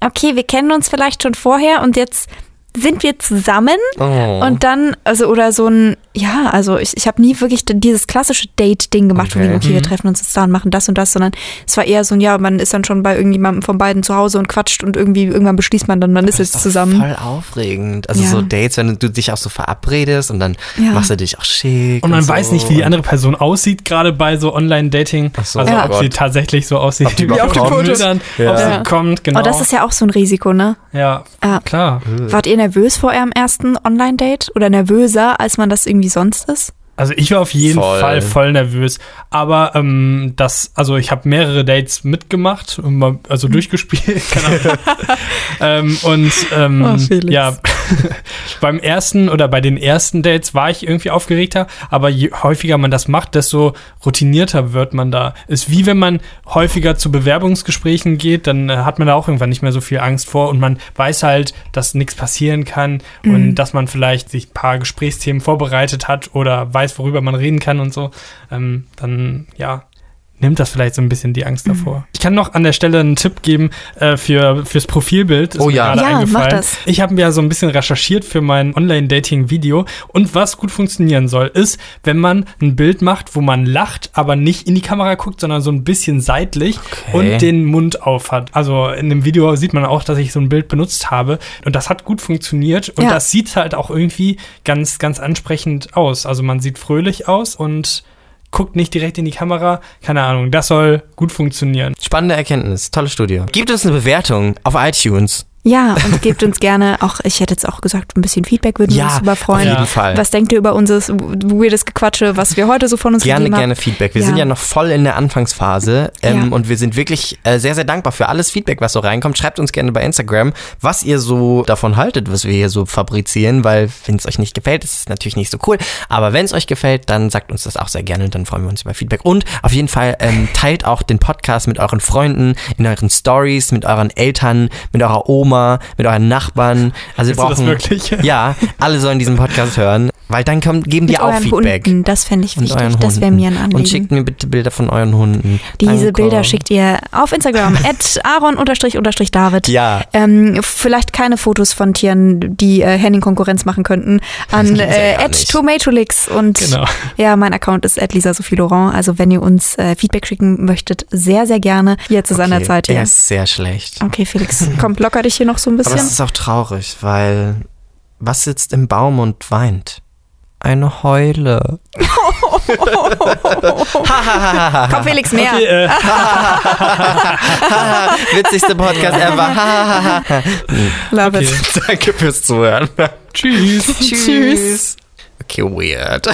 okay, wir kennen uns vielleicht schon vorher und jetzt sind wir zusammen Oh. und dann, also oder so ein, ja, also ich, ich habe nie wirklich dieses klassische Date-Ding gemacht, Okay. von okay, wir Mhm. treffen uns jetzt da und machen das und das, sondern es war eher so ein, ja, man ist dann schon bei irgendjemandem von beiden zu Hause und quatscht und irgendwie, irgendwann beschließt man dann, man ist Das jetzt zusammen. Voll aufregend. Also Ja. so Dates, wenn du dich auch so verabredest und dann Ja. machst du dich auch schick. Und man so. weiß nicht, wie die andere Person aussieht, gerade bei so Online-Dating. Ach so, also Ja. ob oh sie tatsächlich so aussieht Ob die wie auf den kommt. Bildern, Ja. ob Ja. sie kommt, genau. Oh, das ist ja auch so ein Risiko, ne? ja, Ja. klar. Wart ihr nervös vor eurem ersten Online-Date oder nervöser, als man das irgendwie sonst ist? Also ich war auf jeden Voll. Fall voll nervös. Aber ähm, das, also ich habe mehrere Dates mitgemacht, also durchgespielt, keine Ahnung. ähm, und ähm, Oh, ja, beim ersten oder bei den ersten Dates war ich irgendwie aufgeregter, aber je häufiger man das macht, desto routinierter wird man da. Ist wie wenn man häufiger zu Bewerbungsgesprächen geht, dann äh, hat man da auch irgendwann nicht mehr so viel Angst vor und man weiß halt, dass nichts passieren kann und dass man vielleicht sich ein paar Gesprächsthemen vorbereitet hat oder weiß, worüber man reden kann und so. Ähm, dann, ja, nimmt das vielleicht so ein bisschen die Angst davor. Ich kann noch an der Stelle einen Tipp geben äh, für, fürs Profilbild. Ist Oh mir ja. gerade Ja, mach eingefallen. das. Ich habe mir ja so ein bisschen recherchiert für mein Online-Dating-Video und was gut funktionieren soll, ist, wenn man ein Bild macht, wo man lacht, aber nicht in die Kamera guckt, sondern so ein bisschen seitlich Okay. und den Mund auf hat. Also in dem Video sieht man auch, dass ich so ein Bild benutzt habe und das hat gut funktioniert und Ja. das sieht halt auch irgendwie ganz, ganz ansprechend aus. Also man sieht fröhlich aus und guckt nicht direkt in die Kamera. Keine Ahnung, das soll gut funktionieren. Spannende Erkenntnis, tolles Studio. Gibt uns eine Bewertung auf iTunes. Ja, und gebt uns gerne auch, ich hätte jetzt auch gesagt, ein bisschen Feedback würden wir Ja, uns über auf freuen. jeden Fall. Was denkt ihr über unser weirdes Gequatsche, was wir heute so von uns Gerne, gegeben gerne haben? Feedback. Wir Ja. sind ja noch voll in der Anfangsphase ähm, Ja. und wir sind wirklich äh, sehr, sehr dankbar für alles Feedback, was so reinkommt. Schreibt uns gerne bei Instagram, was ihr so davon haltet, was wir hier so fabrizieren, weil wenn es euch nicht gefällt, ist es natürlich nicht so cool. Aber wenn es euch gefällt, dann sagt uns das auch sehr gerne und dann freuen wir uns über Feedback. Und auf jeden Fall ähm, teilt auch den Podcast mit euren Freunden, in euren Stories, mit euren Eltern, mit eurer Oma, mit euren Nachbarn. Also wir Willst das brauchen wirklich? ja, alle sollen diesen Podcast hören, weil dann kommt, geben die auch Feedback. Hunden, das fände ich wichtig. Das wäre mir ein Anliegen. Und schickt mir bitte Bilder von euren Hunden. Diese Danke. Bilder schickt ihr auf Instagram, at aaron-david. Ja. Ähm, vielleicht keine Fotos von Tieren, die äh, Henning-Konkurrenz machen könnten, an ja äh, at tomatolix. Und Genau. ja, mein Account ist at Lisa Sophie Laurent. Also wenn ihr uns äh, Feedback schicken möchtet, sehr, sehr gerne. Hier zu seiner Okay, Zeit Er hier. ist sehr schlecht. Okay, Felix, komm, locker dich hier noch so ein Aber es bisschen. ist auch traurig, weil was sitzt im Baum und weint? Eine Heule. Komm, Felix, mehr. Okay, äh, Witzigste Podcast ever. Love okay. it. Danke fürs Zuhören. Tschüss. Tschüss. Okay, weird.